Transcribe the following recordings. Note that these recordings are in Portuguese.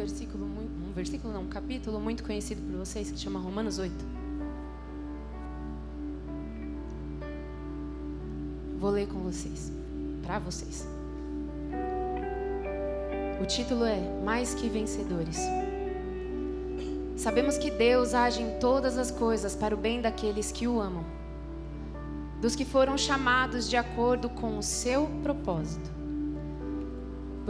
versículo, um versículo não, um capítulo muito conhecido por vocês que chama Romanos 8. Vou ler com vocês, para vocês. O título é Mais que Vencedores. Sabemos que Deus age em todas as coisas para o bem daqueles que o amam, dos que foram chamados de acordo com o seu propósito.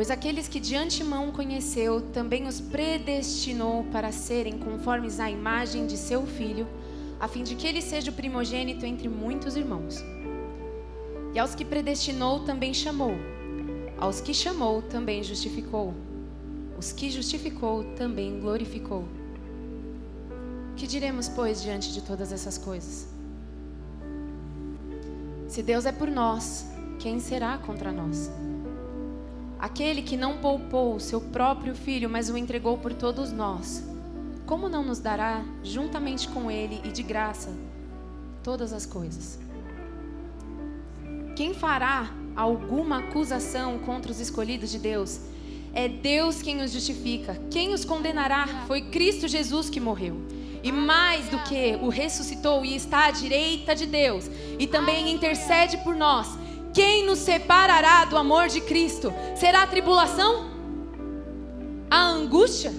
Pois aqueles que de antemão conheceu, também os predestinou para serem conformes à imagem de seu filho, a fim de que ele seja o primogênito entre muitos irmãos. E aos que predestinou, também chamou. Aos que chamou, também justificou. Os que justificou, também glorificou. Que diremos, pois, diante de todas essas coisas? Se Deus é por nós, quem será contra nós? Aquele que não poupou o seu próprio filho, mas o entregou por todos nós, como não nos dará, juntamente com ele e de graça, todas as coisas? Quem fará alguma acusação contra os escolhidos de Deus? É Deus quem os justifica. Quem os condenará? Foi Cristo Jesus que morreu e mais do que o ressuscitou e está à direita de Deus e também intercede por nós. Quem nos separará do amor de Cristo? Será a tribulação? A angústia?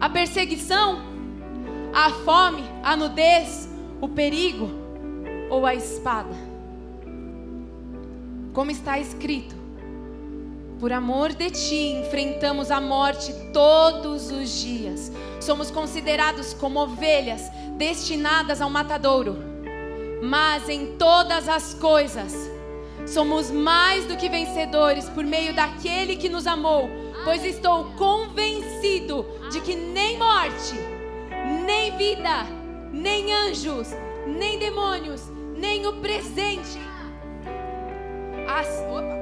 A perseguição? A fome? A nudez? O perigo? Ou a espada? Como está escrito: por amor de ti, enfrentamos a morte todos os dias. Somos considerados como ovelhas destinadas ao matadouro. Mas em todas as coisas, somos mais do que vencedores por meio daquele que nos amou. Pois estou convencido de que nem morte, nem vida, nem anjos, nem demônios, nem o presente. As, opa,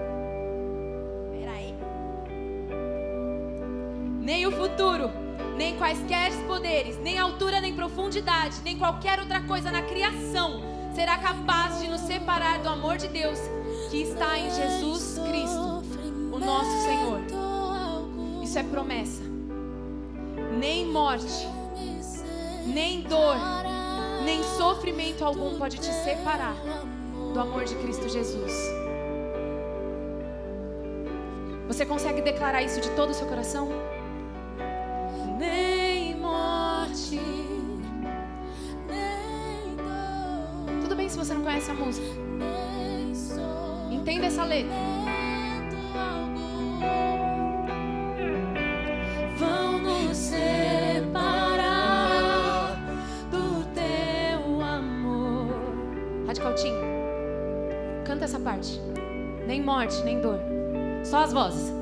nem o futuro, nem quaisquer poderes, nem altura, nem profundidade, nem qualquer outra coisa na criação será capaz de nos separar do amor de Deus que está em Jesus Cristo, o nosso Senhor. Isso é promessa. Nem morte, nem dor, nem sofrimento algum pode te separar do amor de Cristo Jesus. Você consegue declarar isso de todo o seu coração? nem morte, nem dor. Tudo bem se você não conhece a música. Entenda essa letra. Vão nos separar do teu amor. Radicaltinho. Canta essa parte. Nem morte, nem dor. Só as vozes.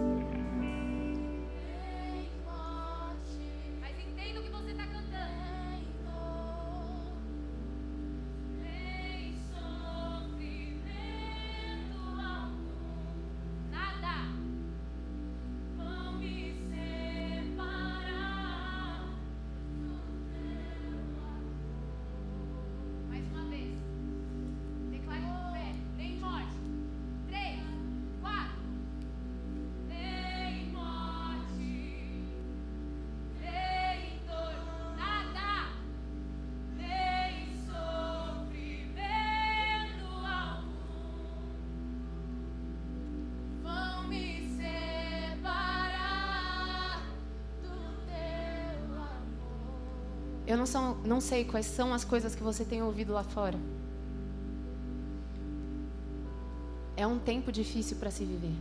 Eu não, não sei quais são as coisas que você tem ouvido lá fora. É um tempo difícil para se viver.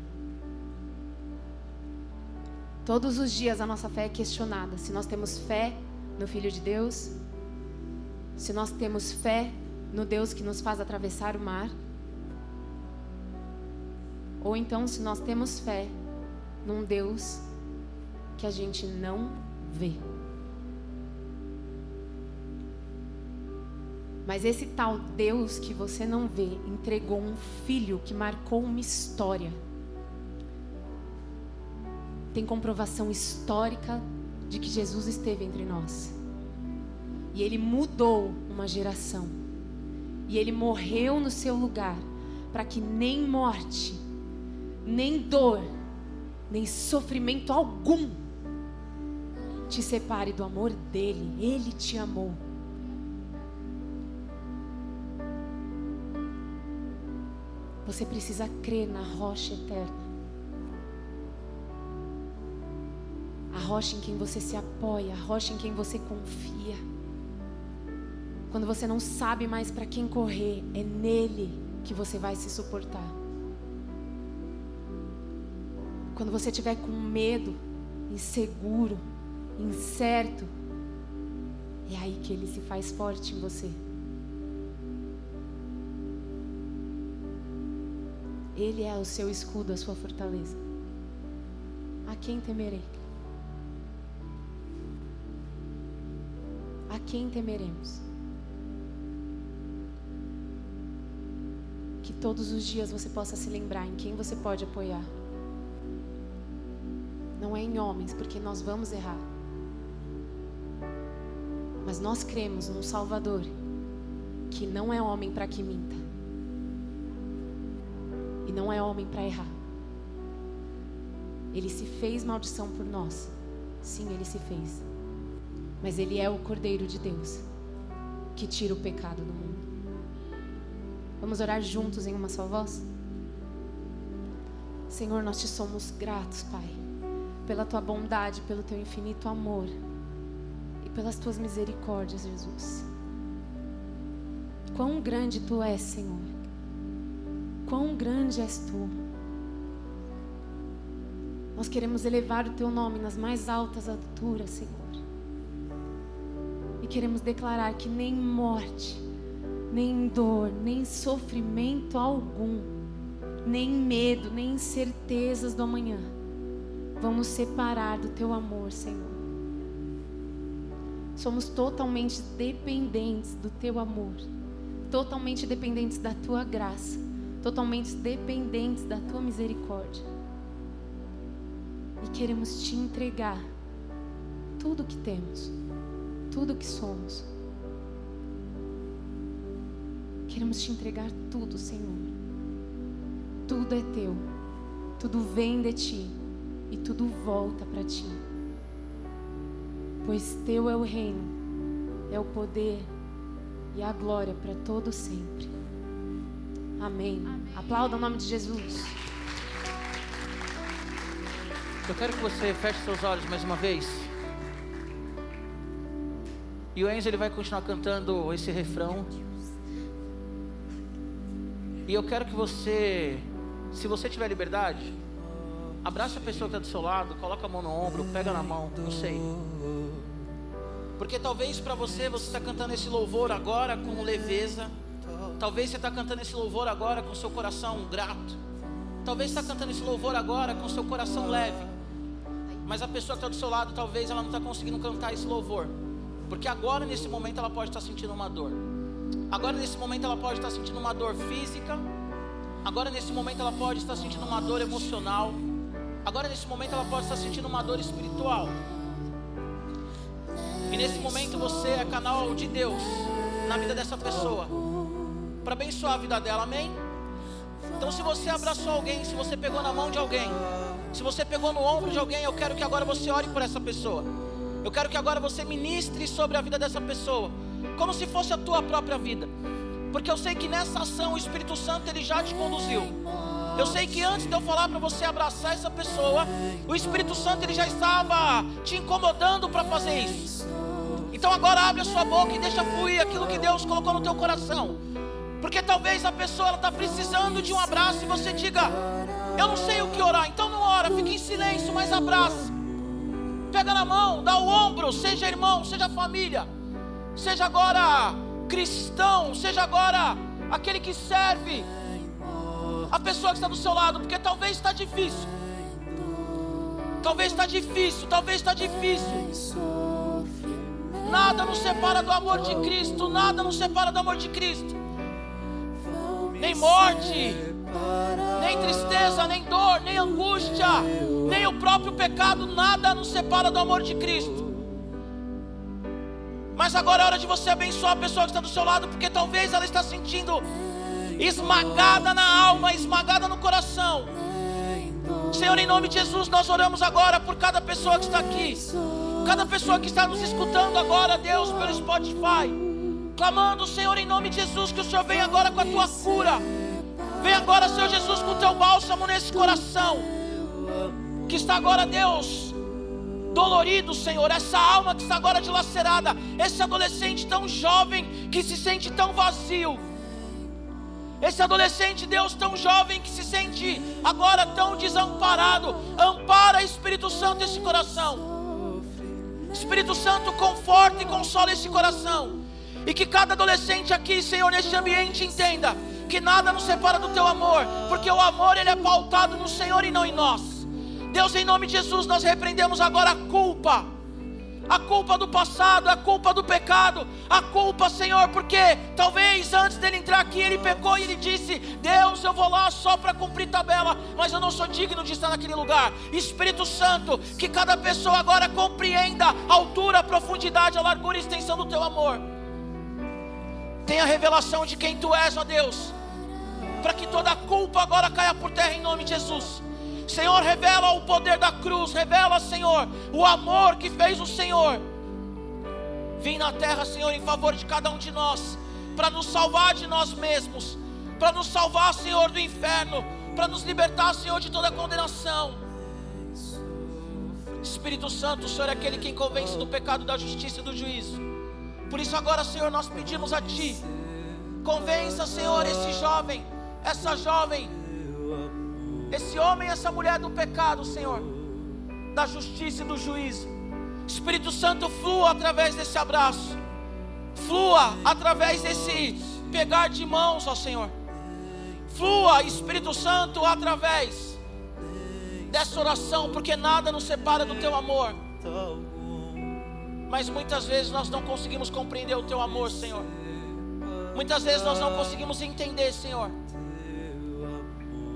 Todos os dias a nossa fé é questionada. Se nós temos fé no Filho de Deus, se nós temos fé no Deus que nos faz atravessar o mar, ou então se nós temos fé num Deus que a gente não vê. Mas esse tal Deus que você não vê entregou um filho que marcou uma história. Tem comprovação histórica de que Jesus esteve entre nós. E ele mudou uma geração. E ele morreu no seu lugar para que nem morte, nem dor, nem sofrimento algum te separe do amor dele. Ele te amou. Você precisa crer na rocha eterna. A rocha em quem você se apoia, a rocha em quem você confia. Quando você não sabe mais para quem correr, é nele que você vai se suportar. Quando você tiver com medo, inseguro, incerto, é aí que ele se faz forte em você. Ele é o seu escudo, a sua fortaleza. A quem temerei? A quem temeremos? Que todos os dias você possa se lembrar em quem você pode apoiar. Não é em homens, porque nós vamos errar. Mas nós cremos num Salvador que não é homem para que minta e não é homem para errar. Ele se fez maldição por nós. Sim, ele se fez. Mas ele é o Cordeiro de Deus que tira o pecado do mundo. Vamos orar juntos em uma só voz? Senhor, nós te somos gratos, Pai, pela tua bondade, pelo teu infinito amor e pelas tuas misericórdias, Jesus. Quão grande tu és, Senhor. Quão grande és tu. Nós queremos elevar o teu nome nas mais altas alturas, Senhor. E queremos declarar que nem morte, nem dor, nem sofrimento algum, nem medo, nem incertezas do amanhã vão nos separar do teu amor, Senhor. Somos totalmente dependentes do teu amor, totalmente dependentes da tua graça totalmente dependentes da tua misericórdia. E queremos te entregar tudo que temos, tudo que somos. Queremos te entregar tudo, Senhor. Tudo é teu, tudo vem de ti e tudo volta para ti. Pois teu é o reino, é o poder e a glória para todo sempre. Amém. Amém. Aplauda o nome de Jesus. Eu quero que você feche seus olhos mais uma vez. E o Enzo ele vai continuar cantando esse refrão. E eu quero que você, se você tiver liberdade, abraça a pessoa que está do seu lado, coloca a mão no ombro, pega na mão, não sei. Porque talvez para você, você está cantando esse louvor agora com leveza. Talvez você está cantando esse louvor agora com seu coração grato. Talvez está cantando esse louvor agora com seu coração leve. Mas a pessoa que está do seu lado, talvez ela não está conseguindo cantar esse louvor. Porque agora, nesse momento, ela pode estar tá sentindo uma dor. Agora, nesse momento, ela pode estar tá sentindo uma dor física. Agora, nesse momento, ela pode estar sentindo uma dor emocional. Agora, nesse momento, ela pode estar sentindo uma dor espiritual. E nesse momento, você é canal de Deus na vida dessa pessoa para abençoar a vida dela, amém? Então, se você abraçou alguém, se você pegou na mão de alguém, se você pegou no ombro de alguém, eu quero que agora você ore por essa pessoa. Eu quero que agora você ministre sobre a vida dessa pessoa, como se fosse a tua própria vida. Porque eu sei que nessa ação o Espírito Santo ele já te conduziu. Eu sei que antes de eu falar para você abraçar essa pessoa, o Espírito Santo ele já estava te incomodando para fazer isso. Então agora abre a sua boca e deixa fluir aquilo que Deus colocou no teu coração. Porque talvez a pessoa está precisando de um abraço e você diga: Eu não sei o que orar, então não ora, fique em silêncio, mas abraça. Pega na mão, dá o ombro, seja irmão, seja família, seja agora cristão, seja agora aquele que serve a pessoa que está do seu lado, porque talvez está difícil. Talvez está difícil, talvez está difícil. Nada nos separa do amor de Cristo, nada nos separa do amor de Cristo nem morte, nem tristeza, nem dor, nem angústia, nem o próprio pecado, nada nos separa do amor de Cristo. Mas agora é hora de você abençoar a pessoa que está do seu lado, porque talvez ela está sentindo esmagada na alma, esmagada no coração. Senhor, em nome de Jesus, nós oramos agora por cada pessoa que está aqui, cada pessoa que está nos escutando agora, Deus, pelo Spotify, clamando, Senhor, em nome de Jesus, que o Senhor venha agora com a tua cura, vem agora, Senhor Jesus, com o teu bálsamo nesse coração, que está agora, Deus, dolorido, Senhor, essa alma que está agora dilacerada, esse adolescente tão jovem que se sente tão vazio. Esse adolescente, Deus, tão jovem que se sente agora tão desamparado, ampara Espírito Santo esse coração. Espírito Santo, conforta e consola esse coração. E que cada adolescente aqui, Senhor, neste ambiente entenda que nada nos separa do teu amor, porque o amor ele é pautado no Senhor e não em nós. Deus, em nome de Jesus, nós repreendemos agora a culpa a culpa do passado, a culpa do pecado, a culpa, Senhor, porque talvez antes dele entrar aqui ele pecou e ele disse: Deus, eu vou lá só para cumprir tabela, mas eu não sou digno de estar naquele lugar. Espírito Santo, que cada pessoa agora compreenda a altura, a profundidade, a largura e a extensão do teu amor. Tenha revelação de quem tu és, ó Deus, para que toda culpa agora caia por terra em nome de Jesus. Senhor, revela o poder da cruz, revela, Senhor, o amor que fez o Senhor. Vim na terra, Senhor, em favor de cada um de nós, para nos salvar de nós mesmos, para nos salvar, Senhor, do inferno, para nos libertar, Senhor, de toda condenação. Espírito Santo, o Senhor é aquele quem convence do pecado, da justiça e do juízo. Por isso, agora, Senhor, nós pedimos a Ti, convença, Senhor, esse jovem, essa jovem, esse homem essa mulher do pecado, Senhor, da justiça e do juízo. Espírito Santo flua através desse abraço, flua através desse pegar de mãos, ó Senhor. Flua, Espírito Santo, através dessa oração, porque nada nos separa do teu amor. Mas muitas vezes nós não conseguimos compreender o teu amor, Senhor. Muitas vezes nós não conseguimos entender, Senhor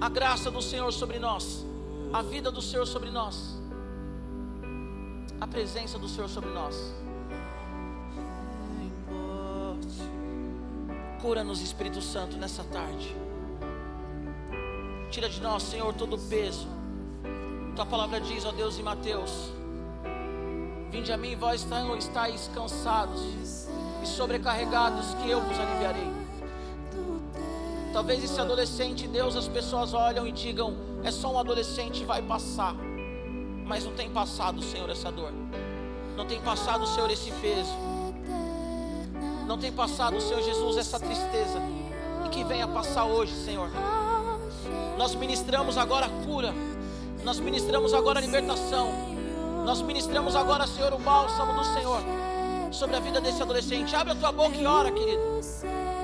a graça do Senhor sobre nós, a vida do Senhor sobre nós, a presença do Senhor sobre nós. Cura-nos, Espírito Santo, nessa tarde. Tira de nós, Senhor, todo o peso. Tua palavra diz, ó Deus, em Mateus: Vinde a mim, vós estáis cansados e sobrecarregados, que eu vos aliviarei. Talvez esse adolescente, Deus, as pessoas olham e digam: é só um adolescente, vai passar. Mas não tem passado, Senhor, essa dor. Não tem passado, Senhor, esse peso. Não tem passado, Senhor Jesus, essa tristeza. E que venha passar hoje, Senhor. Nós ministramos agora a cura. Nós ministramos agora a libertação. Nós ministramos agora, Senhor, o bálsamo do Senhor sobre a vida desse adolescente. Abre a tua boca e ora, querido.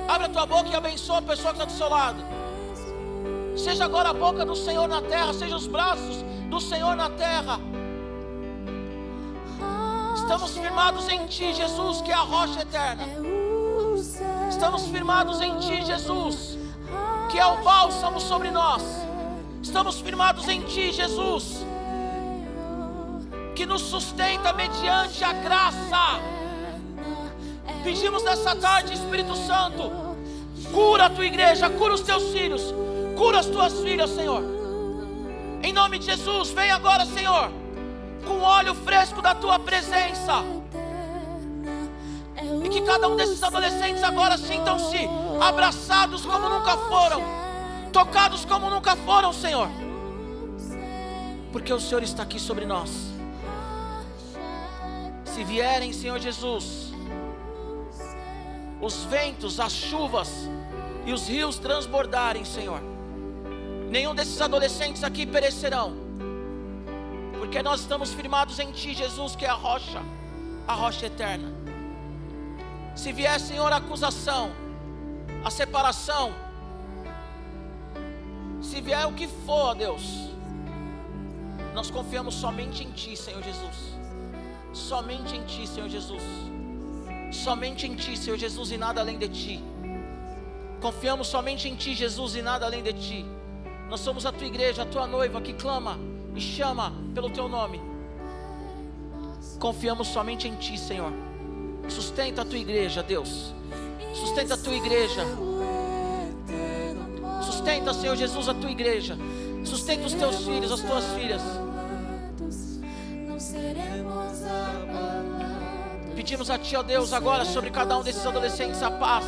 Abre a tua boca e abençoa a pessoa que está do seu lado. Seja agora a boca do Senhor na terra, seja os braços do Senhor na terra. Estamos firmados em Ti, Jesus, que é a rocha eterna. Estamos firmados em Ti, Jesus, que é o bálsamo sobre nós. Estamos firmados em Ti, Jesus, que nos sustenta mediante a graça Pedimos nessa tarde, Espírito Santo, cura a tua igreja, cura os teus filhos, cura as tuas filhas, Senhor. Em nome de Jesus, vem agora, Senhor, com óleo fresco da tua presença. E que cada um desses adolescentes agora sintam-se abraçados como nunca foram, tocados como nunca foram, Senhor. Porque o Senhor está aqui sobre nós. Se vierem, Senhor Jesus, os ventos, as chuvas e os rios transbordarem, Senhor. Nenhum desses adolescentes aqui perecerão, porque nós estamos firmados em Ti, Jesus, que é a rocha, a rocha eterna. Se vier, Senhor, a acusação, a separação, se vier o que for, Deus, nós confiamos somente em Ti, Senhor Jesus. Somente em Ti, Senhor Jesus. Somente em Ti, Senhor Jesus, e nada além de Ti. Confiamos somente em Ti, Jesus, e nada além de Ti. Nós somos a Tua igreja, a Tua noiva que clama e chama pelo Teu nome. Confiamos somente em Ti, Senhor. Sustenta a Tua igreja, Deus. Sustenta a Tua igreja. Sustenta, Senhor Jesus, a Tua igreja. Sustenta os teus filhos, as tuas filhas. Pedimos a Ti, ó Deus, agora sobre cada um desses adolescentes a paz,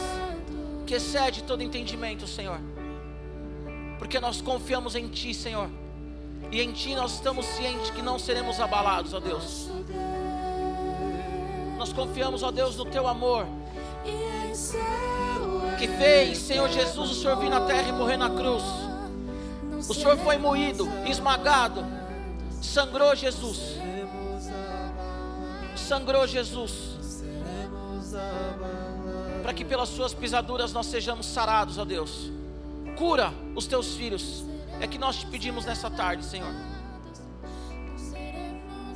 que excede todo entendimento, Senhor. Porque nós confiamos em Ti, Senhor. E em Ti nós estamos cientes que não seremos abalados, ó Deus. Nós confiamos, ó Deus, no Teu amor. Que fez, Senhor Jesus, o Senhor vir na terra e morrer na cruz. O Senhor foi moído, esmagado, sangrou Jesus. Sangrou Jesus. Para que pelas suas pisaduras nós sejamos sarados, ó Deus. Cura os teus filhos. É que nós te pedimos nessa tarde, Senhor.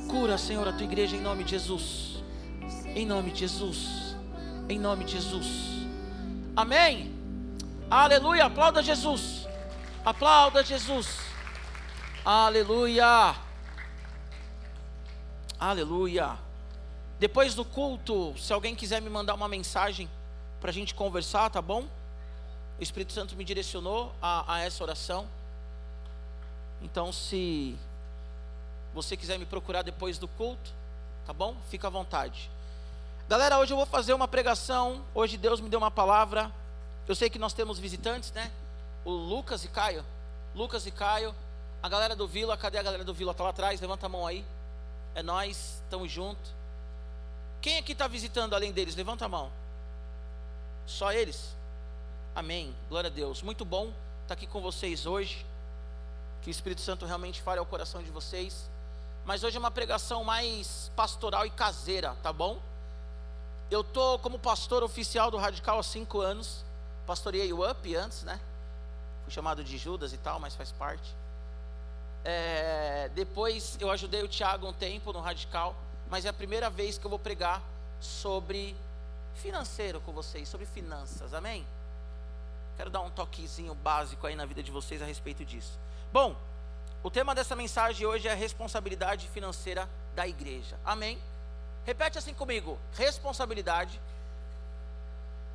Cura, Senhor, a tua igreja em nome de Jesus. Em nome de Jesus. Em nome de Jesus. Amém. Aleluia. Aplauda Jesus. Aplauda Jesus. Aleluia. Aleluia. Depois do culto, se alguém quiser me mandar uma mensagem para a gente conversar, tá bom? O Espírito Santo me direcionou a, a essa oração. Então, se você quiser me procurar depois do culto, tá bom? Fica à vontade. Galera, hoje eu vou fazer uma pregação. Hoje Deus me deu uma palavra. Eu sei que nós temos visitantes, né? O Lucas e Caio. Lucas e Caio. A galera do Vila, cadê a galera do Vila? Tá lá atrás, levanta a mão aí. É nós, estamos juntos. Quem aqui está visitando além deles? Levanta a mão. Só eles? Amém. Glória a Deus. Muito bom estar aqui com vocês hoje. Que o Espírito Santo realmente fale ao coração de vocês. Mas hoje é uma pregação mais pastoral e caseira, tá bom? Eu tô como pastor oficial do Radical há cinco anos. Pastoreei o UP antes, né? Fui chamado de Judas e tal, mas faz parte. É, depois eu ajudei o Tiago um tempo no Radical mas é a primeira vez que eu vou pregar sobre financeiro com vocês, sobre finanças, amém? Quero dar um toquezinho básico aí na vida de vocês a respeito disso. Bom, o tema dessa mensagem hoje é a responsabilidade financeira da igreja, amém? Repete assim comigo: responsabilidade.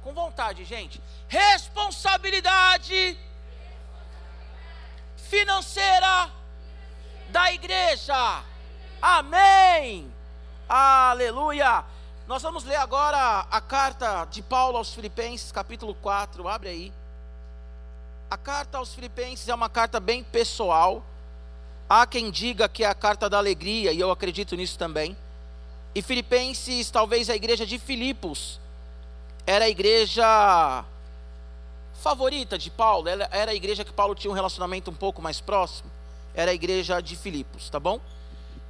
Com vontade, gente. Responsabilidade financeira da igreja. Amém. Aleluia! Nós vamos ler agora a carta de Paulo aos Filipenses, capítulo 4, abre aí. A carta aos Filipenses é uma carta bem pessoal. Há quem diga que é a carta da alegria, e eu acredito nisso também. E Filipenses, talvez a igreja de Filipos, era a igreja favorita de Paulo, era a igreja que Paulo tinha um relacionamento um pouco mais próximo. Era a igreja de Filipos, tá bom?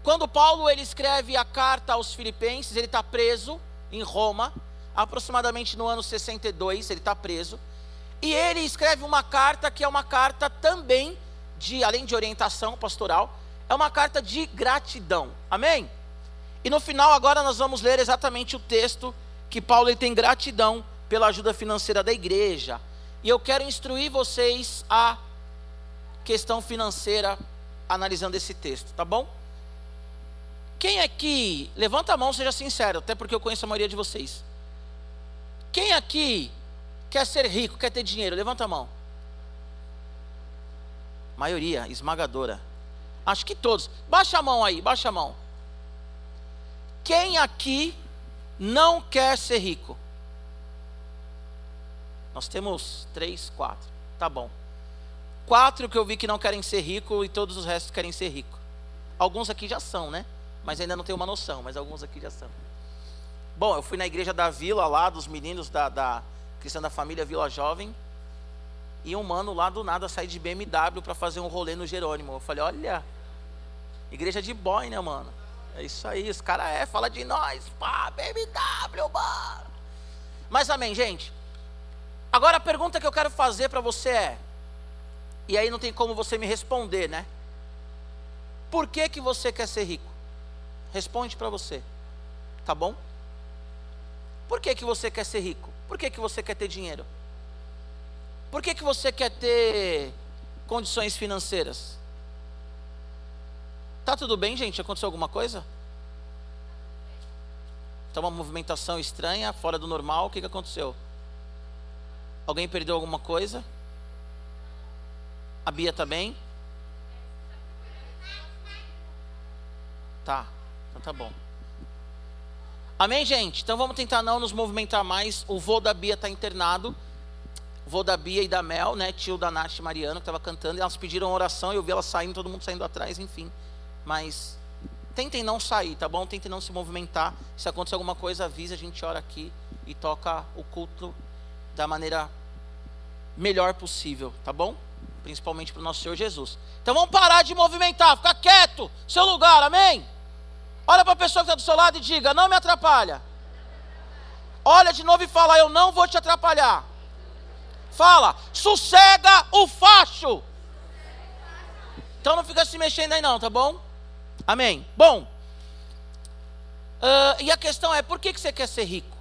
Quando Paulo ele escreve a carta aos Filipenses, ele está preso em Roma, aproximadamente no ano 62, ele está preso. E ele escreve uma carta que é uma carta também de, além de orientação pastoral, é uma carta de gratidão. Amém? E no final agora nós vamos ler exatamente o texto que Paulo ele tem gratidão pela ajuda financeira da igreja. E eu quero instruir vocês a questão financeira analisando esse texto, tá bom? Quem aqui, levanta a mão, seja sincero, até porque eu conheço a maioria de vocês. Quem aqui quer ser rico, quer ter dinheiro? Levanta a mão. Maioria, esmagadora. Acho que todos. Baixa a mão aí, baixa a mão. Quem aqui não quer ser rico? Nós temos três, quatro. Tá bom. Quatro que eu vi que não querem ser rico e todos os restos querem ser rico. Alguns aqui já são, né? Mas ainda não tenho uma noção, mas alguns aqui já são. Bom, eu fui na igreja da vila lá, dos meninos da, da Cristã da Família Vila Jovem, e um mano lá do nada sai de BMW para fazer um rolê no Jerônimo. Eu falei, olha, igreja de boy, né, mano? É isso aí, os caras é, fala de nós, pá, BMW, mano. Mas amém, gente. Agora a pergunta que eu quero fazer para você é, e aí não tem como você me responder, né? Por que que você quer ser rico? responde para você, tá bom? Por que, que você quer ser rico? Por que, que você quer ter dinheiro? Por que, que você quer ter condições financeiras? Tá tudo bem, gente? Aconteceu alguma coisa? Tá uma movimentação estranha, fora do normal, o que, que aconteceu? Alguém perdeu alguma coisa? A Bia também? Tá. Bem? tá tá bom. Amém, gente? Então vamos tentar não nos movimentar mais. O vô da Bia está internado. O vô da Bia e da Mel, né? Tio da Nath e Mariano, que estava cantando. E elas pediram oração. Eu vi elas saindo, todo mundo saindo atrás, enfim. Mas tentem não sair, tá bom? Tentem não se movimentar. Se acontecer alguma coisa, avisa, a gente ora aqui e toca o culto da maneira melhor possível, tá bom? Principalmente para o nosso Senhor Jesus. Então vamos parar de movimentar, ficar quieto, seu lugar, amém? Olha para a pessoa que está do seu lado e diga: Não me atrapalha. Olha de novo e fala: Eu não vou te atrapalhar. Fala: Sossega o facho. Então não fica se mexendo aí, não, tá bom? Amém. Bom, uh, e a questão é: por que, que você quer ser rico?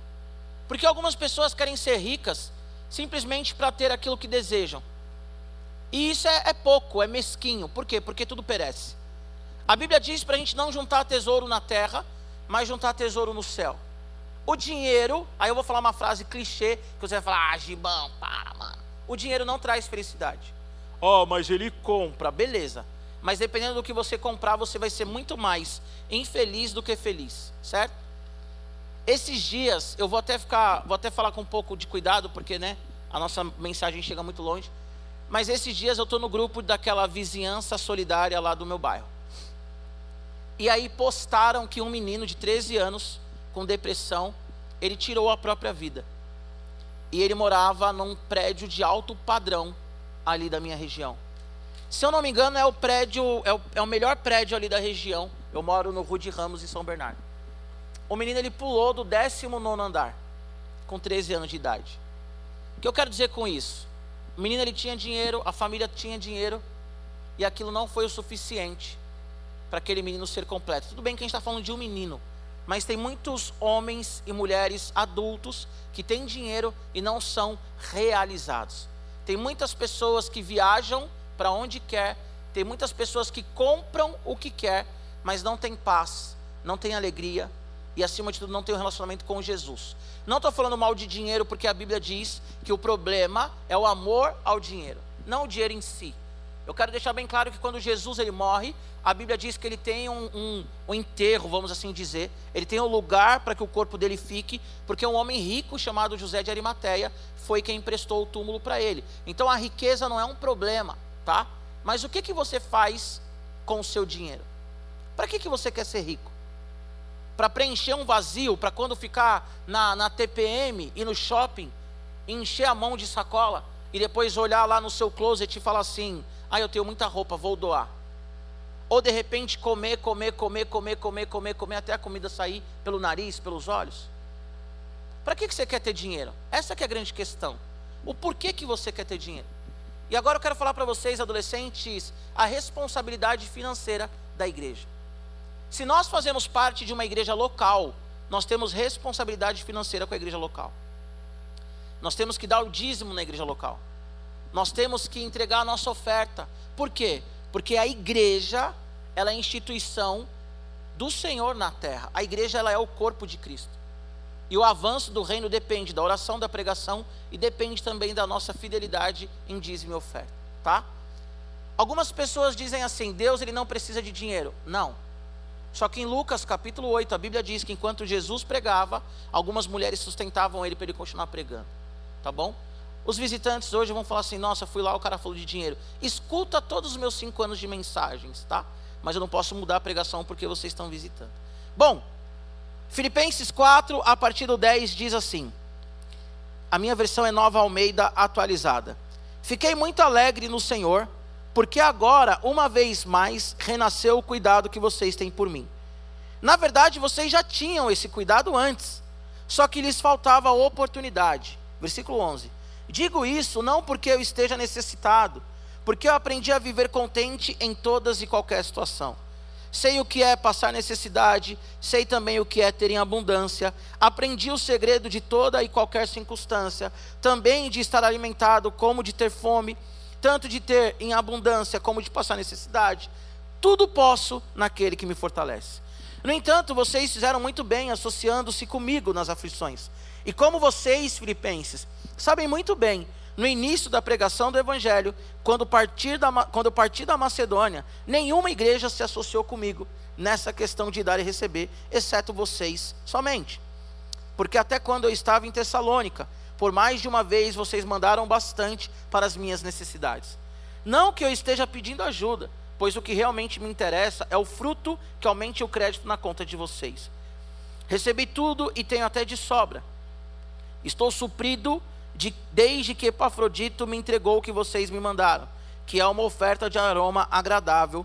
Porque algumas pessoas querem ser ricas simplesmente para ter aquilo que desejam. E isso é, é pouco, é mesquinho. Por quê? Porque tudo perece. A Bíblia diz para a gente não juntar tesouro na terra, mas juntar tesouro no céu. O dinheiro, aí eu vou falar uma frase clichê, que você vai falar, ah, Gibão, para, mano. O dinheiro não traz felicidade. Oh, mas ele compra, beleza. Mas dependendo do que você comprar, você vai ser muito mais infeliz do que feliz, certo? Esses dias, eu vou até ficar, vou até falar com um pouco de cuidado, porque, né, a nossa mensagem chega muito longe. Mas esses dias eu estou no grupo daquela vizinhança solidária lá do meu bairro. E aí postaram que um menino de 13 anos, com depressão, ele tirou a própria vida. E ele morava num prédio de alto padrão ali da minha região. Se eu não me engano, é o prédio, é o, é o melhor prédio ali da região. Eu moro no Rude Ramos, em São Bernardo. O menino ele pulou do 19 andar, com 13 anos de idade. O que eu quero dizer com isso? O menino ele tinha dinheiro, a família tinha dinheiro, e aquilo não foi o suficiente para aquele menino ser completo. Tudo bem que a gente está falando de um menino, mas tem muitos homens e mulheres adultos que têm dinheiro e não são realizados. Tem muitas pessoas que viajam para onde quer, tem muitas pessoas que compram o que quer, mas não tem paz, não tem alegria e acima de tudo não tem um relacionamento com Jesus. Não estou falando mal de dinheiro porque a Bíblia diz que o problema é o amor ao dinheiro, não o dinheiro em si. Eu quero deixar bem claro que quando Jesus ele morre, a Bíblia diz que ele tem um, um, um enterro, vamos assim dizer. Ele tem um lugar para que o corpo dele fique, porque um homem rico chamado José de Arimateia foi quem emprestou o túmulo para ele. Então a riqueza não é um problema, tá? Mas o que, que você faz com o seu dinheiro? Para que, que você quer ser rico? Para preencher um vazio, para quando ficar na, na TPM e no shopping, encher a mão de sacola e depois olhar lá no seu closet e falar assim: ah, eu tenho muita roupa, vou doar. Ou de repente comer, comer, comer, comer, comer, comer, comer até a comida sair pelo nariz, pelos olhos. Para que, que você quer ter dinheiro? Essa é a grande questão. O porquê que você quer ter dinheiro? E agora eu quero falar para vocês, adolescentes, a responsabilidade financeira da igreja. Se nós fazemos parte de uma igreja local, nós temos responsabilidade financeira com a igreja local. Nós temos que dar o dízimo na igreja local. Nós temos que entregar a nossa oferta. Por quê? Porque a igreja, ela é a instituição do Senhor na terra. A igreja ela é o corpo de Cristo. E o avanço do reino depende da oração, da pregação e depende também da nossa fidelidade em dízimo e oferta, tá? Algumas pessoas dizem assim: Deus ele não precisa de dinheiro. Não. Só que em Lucas capítulo 8, a Bíblia diz que enquanto Jesus pregava, algumas mulheres sustentavam ele para ele continuar pregando. Tá bom? Os visitantes hoje vão falar assim: nossa, fui lá, o cara falou de dinheiro. Escuta todos os meus cinco anos de mensagens, tá? Mas eu não posso mudar a pregação porque vocês estão visitando. Bom, Filipenses 4, a partir do 10, diz assim: a minha versão é nova Almeida atualizada. Fiquei muito alegre no Senhor, porque agora, uma vez mais, renasceu o cuidado que vocês têm por mim. Na verdade, vocês já tinham esse cuidado antes, só que lhes faltava oportunidade. Versículo 11. Digo isso não porque eu esteja necessitado, porque eu aprendi a viver contente em todas e qualquer situação. Sei o que é passar necessidade, sei também o que é ter em abundância. Aprendi o segredo de toda e qualquer circunstância, também de estar alimentado, como de ter fome, tanto de ter em abundância como de passar necessidade. Tudo posso naquele que me fortalece. No entanto, vocês fizeram muito bem associando-se comigo nas aflições. E como vocês, filipenses, sabem muito bem, no início da pregação do Evangelho, quando, partir da, quando eu parti da Macedônia, nenhuma igreja se associou comigo nessa questão de dar e receber, exceto vocês somente. Porque até quando eu estava em Tessalônica, por mais de uma vez vocês mandaram bastante para as minhas necessidades. Não que eu esteja pedindo ajuda, pois o que realmente me interessa é o fruto que aumente o crédito na conta de vocês. Recebi tudo e tenho até de sobra. Estou suprido de, desde que Epafrodito me entregou o que vocês me mandaram, que é uma oferta de aroma agradável,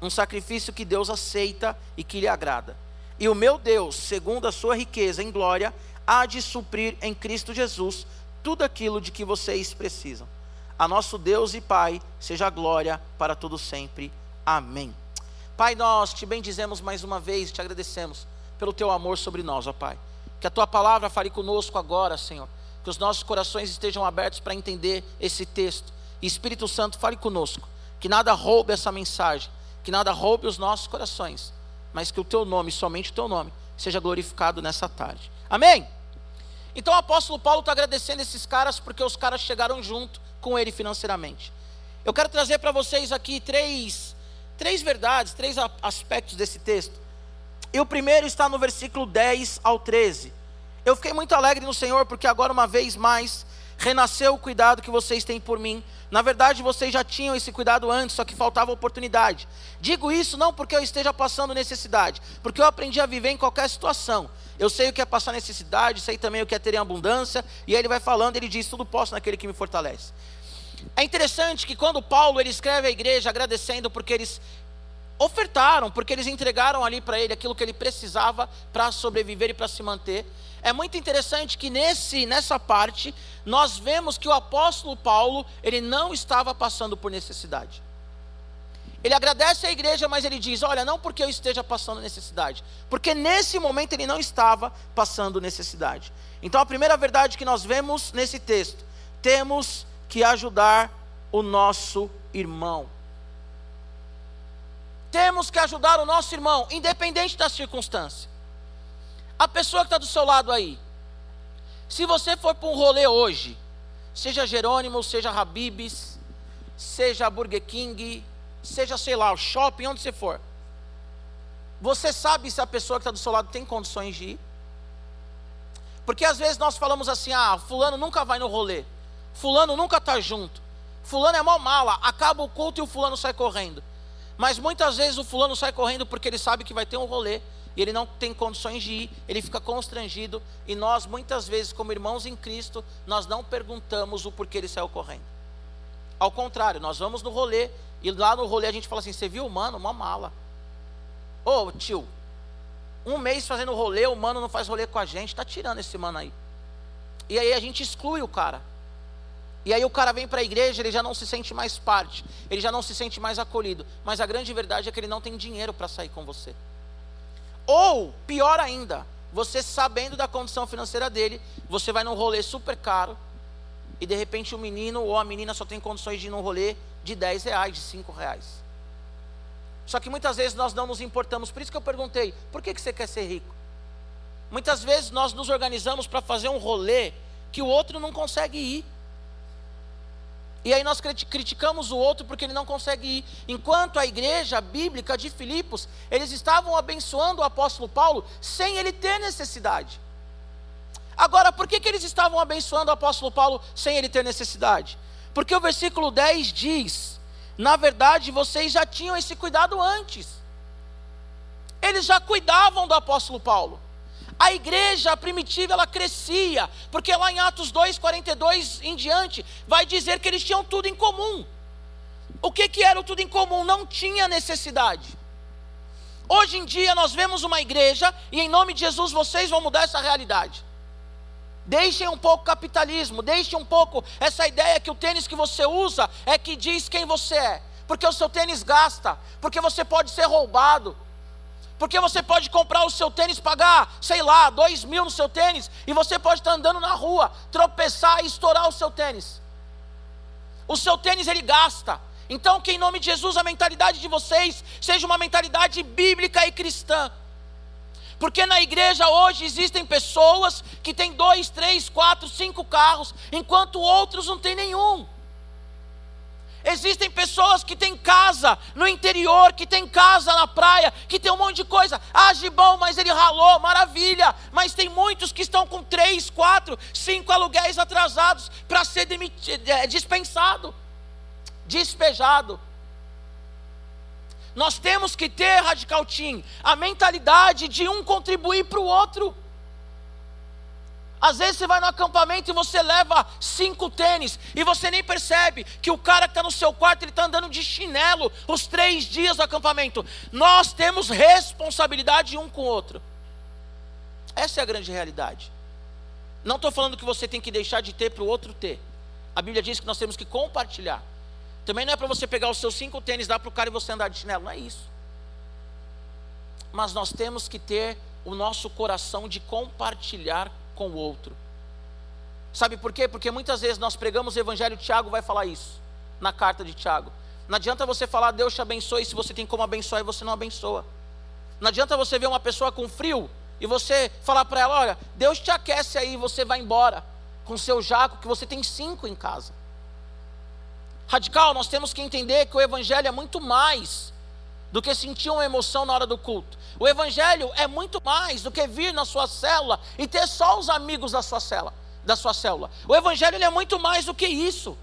um sacrifício que Deus aceita e que lhe agrada. E o meu Deus, segundo a sua riqueza em glória, há de suprir em Cristo Jesus tudo aquilo de que vocês precisam. A nosso Deus e Pai seja glória para todo sempre. Amém. Pai, nós te bendizemos mais uma vez, te agradecemos pelo teu amor sobre nós, ó Pai. Que a tua palavra fale conosco agora, Senhor que os nossos corações estejam abertos para entender esse texto. E Espírito Santo, fale conosco. Que nada roube essa mensagem, que nada roube os nossos corações, mas que o teu nome, somente o teu nome, seja glorificado nessa tarde. Amém? Então o apóstolo Paulo está agradecendo esses caras porque os caras chegaram junto com ele financeiramente. Eu quero trazer para vocês aqui três, três verdades, três aspectos desse texto. E o primeiro está no versículo 10 ao 13. Eu fiquei muito alegre no Senhor, porque agora, uma vez mais, renasceu o cuidado que vocês têm por mim. Na verdade, vocês já tinham esse cuidado antes, só que faltava oportunidade. Digo isso não porque eu esteja passando necessidade, porque eu aprendi a viver em qualquer situação. Eu sei o que é passar necessidade, sei também o que é ter em abundância, e aí ele vai falando, ele diz: tudo posso naquele que me fortalece. É interessante que quando Paulo ele escreve à igreja agradecendo porque eles ofertaram, porque eles entregaram ali para ele aquilo que ele precisava para sobreviver e para se manter. É muito interessante que nesse, nessa parte nós vemos que o apóstolo Paulo ele não estava passando por necessidade. Ele agradece à igreja, mas ele diz: Olha, não porque eu esteja passando necessidade, porque nesse momento ele não estava passando necessidade. Então a primeira verdade que nós vemos nesse texto: temos que ajudar o nosso irmão. Temos que ajudar o nosso irmão, independente da circunstância. A pessoa que está do seu lado aí, se você for para um rolê hoje, seja Jerônimo, seja Habibs, seja Burger King, seja, sei lá, o shopping, onde você for, você sabe se a pessoa que está do seu lado tem condições de ir? Porque às vezes nós falamos assim: ah, Fulano nunca vai no rolê, Fulano nunca está junto, Fulano é mal mala, acaba o culto e o Fulano sai correndo. Mas muitas vezes o fulano sai correndo porque ele sabe que vai ter um rolê e ele não tem condições de ir, ele fica constrangido e nós muitas vezes como irmãos em Cristo, nós não perguntamos o porquê ele saiu correndo. Ao contrário, nós vamos no rolê e lá no rolê a gente fala assim: "Você viu, mano, uma mala?" Ô, oh, tio, um mês fazendo rolê, o mano não faz rolê com a gente, tá tirando esse mano aí. E aí a gente exclui o cara. E aí o cara vem para a igreja, ele já não se sente mais parte, ele já não se sente mais acolhido. Mas a grande verdade é que ele não tem dinheiro para sair com você. Ou, pior ainda, você sabendo da condição financeira dele, você vai num rolê super caro, e de repente o menino ou a menina só tem condições de ir num rolê de 10 reais, de 5 reais. Só que muitas vezes nós não nos importamos, por isso que eu perguntei, por que, que você quer ser rico? Muitas vezes nós nos organizamos para fazer um rolê que o outro não consegue ir. E aí nós criticamos o outro porque ele não consegue ir. Enquanto a igreja bíblica de Filipos, eles estavam abençoando o apóstolo Paulo sem ele ter necessidade. Agora, por que, que eles estavam abençoando o apóstolo Paulo sem ele ter necessidade? Porque o versículo 10 diz: na verdade, vocês já tinham esse cuidado antes. Eles já cuidavam do apóstolo Paulo. A igreja primitiva ela crescia, porque lá em Atos 2:42 em diante vai dizer que eles tinham tudo em comum. O que que era o tudo em comum? Não tinha necessidade. Hoje em dia nós vemos uma igreja e em nome de Jesus vocês vão mudar essa realidade. Deixem um pouco capitalismo, deixem um pouco essa ideia que o tênis que você usa é que diz quem você é. Porque o seu tênis gasta, porque você pode ser roubado, porque você pode comprar o seu tênis, pagar, sei lá, dois mil no seu tênis, e você pode estar andando na rua, tropeçar e estourar o seu tênis. O seu tênis ele gasta. Então, que em nome de Jesus a mentalidade de vocês seja uma mentalidade bíblica e cristã. Porque na igreja hoje existem pessoas que tem dois, três, quatro, cinco carros, enquanto outros não têm nenhum. Existem pessoas que têm casa no interior, que têm casa na praia, que tem um monte de coisa. Ah, Gibão, mas ele ralou, maravilha. Mas tem muitos que estão com três, quatro, cinco aluguéis atrasados para ser é, dispensado, despejado. Nós temos que ter, Radical Team, a mentalidade de um contribuir para o outro. Às vezes você vai no acampamento e você leva cinco tênis e você nem percebe que o cara que está no seu quarto ele está andando de chinelo os três dias do acampamento. Nós temos responsabilidade um com o outro. Essa é a grande realidade. Não estou falando que você tem que deixar de ter para o outro ter. A Bíblia diz que nós temos que compartilhar. Também não é para você pegar os seus cinco tênis, dar para o cara e você andar de chinelo. Não é isso. Mas nós temos que ter o nosso coração de compartilhar com o outro. Sabe por quê? Porque muitas vezes nós pregamos o evangelho, Tiago vai falar isso na carta de Tiago. Não adianta você falar Deus te abençoe se você tem como abençoar e você não abençoa. Não adianta você ver uma pessoa com frio e você falar para ela, olha, Deus te aquece aí, você vai embora com seu jaco que você tem cinco em casa. Radical, nós temos que entender que o evangelho é muito mais do que sentir uma emoção na hora do culto. O evangelho é muito mais do que vir na sua célula e ter só os amigos da sua célula, da sua célula. O evangelho é muito mais do que isso.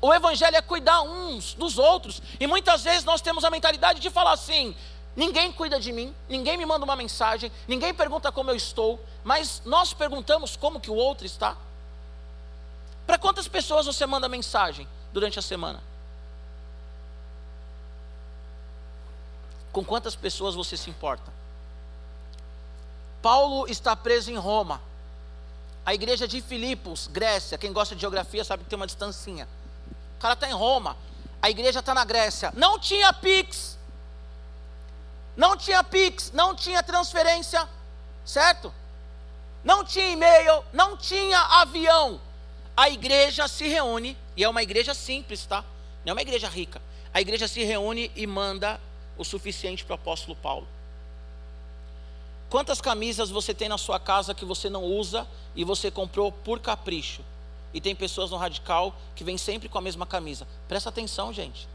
O evangelho é cuidar uns dos outros. E muitas vezes nós temos a mentalidade de falar assim: ninguém cuida de mim, ninguém me manda uma mensagem, ninguém pergunta como eu estou, mas nós perguntamos como que o outro está. Para quantas pessoas você manda mensagem durante a semana? Com quantas pessoas você se importa? Paulo está preso em Roma. A igreja de Filipos, Grécia, quem gosta de geografia sabe que tem uma distancinha. O cara está em Roma, a igreja está na Grécia. Não tinha Pix, não tinha Pix, não tinha transferência, certo? Não tinha e-mail, não tinha avião. A igreja se reúne, e é uma igreja simples, tá? Não é uma igreja rica. A igreja se reúne e manda o suficiente para o apóstolo Paulo. Quantas camisas você tem na sua casa que você não usa e você comprou por capricho? E tem pessoas no radical que vêm sempre com a mesma camisa. Presta atenção, gente.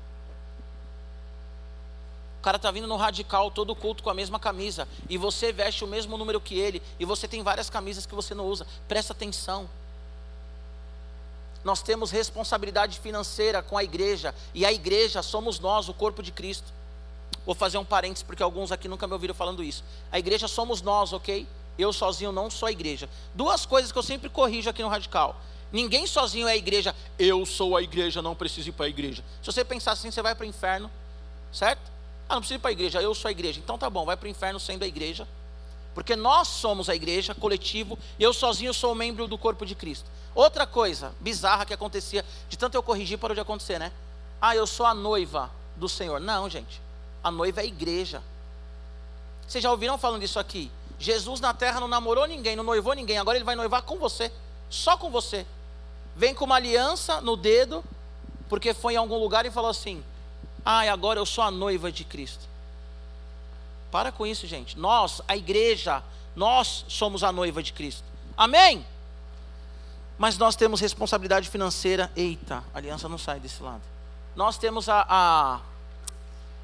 O cara está vindo no radical todo culto com a mesma camisa. E você veste o mesmo número que ele. E você tem várias camisas que você não usa. Presta atenção. Nós temos responsabilidade financeira com a igreja. E a igreja somos nós, o corpo de Cristo. Vou fazer um parênteses, porque alguns aqui nunca me ouviram falando isso. A igreja somos nós, ok? Eu sozinho não sou a igreja. Duas coisas que eu sempre corrijo aqui no Radical. Ninguém sozinho é a igreja. Eu sou a igreja, não preciso ir para a igreja. Se você pensar assim, você vai para o inferno, certo? Ah, não preciso ir para a igreja, eu sou a igreja. Então tá bom, vai para o inferno sendo a igreja. Porque nós somos a igreja, coletivo, eu sozinho sou membro do corpo de Cristo. Outra coisa bizarra que acontecia, de tanto eu corrigir, parou de acontecer, né? Ah, eu sou a noiva do Senhor. Não, gente. A noiva é a igreja. Vocês já ouviram falando disso aqui? Jesus na terra não namorou ninguém, não noivou ninguém, agora ele vai noivar com você, só com você. Vem com uma aliança no dedo, porque foi em algum lugar e falou assim: Ah, agora eu sou a noiva de Cristo. Para com isso, gente. Nós, a igreja, nós somos a noiva de Cristo. Amém? Mas nós temos responsabilidade financeira. Eita, a aliança não sai desse lado. Nós temos a, a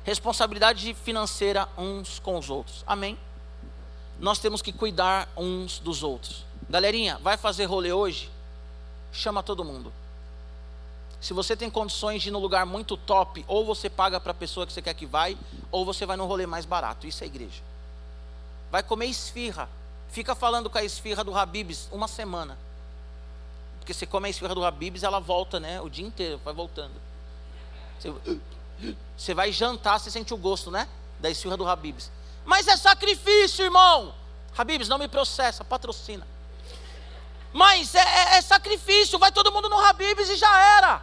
responsabilidade financeira uns com os outros. Amém? Nós temos que cuidar uns dos outros. Galerinha, vai fazer rolê hoje? Chama todo mundo. Se você tem condições de ir num lugar muito top, ou você paga para a pessoa que você quer que vai, ou você vai num rolê mais barato. Isso é igreja. Vai comer esfirra. Fica falando com a esfirra do Habibs uma semana. Porque você come a esfirra do Habibs, ela volta, né? O dia inteiro, vai voltando. Você... Você vai jantar, você sente o gosto, né? Da esfirra do Habibs. Mas é sacrifício, irmão. Habibs, não me processa, patrocina. Mas é, é, é sacrifício, vai todo mundo no Habibs e já era.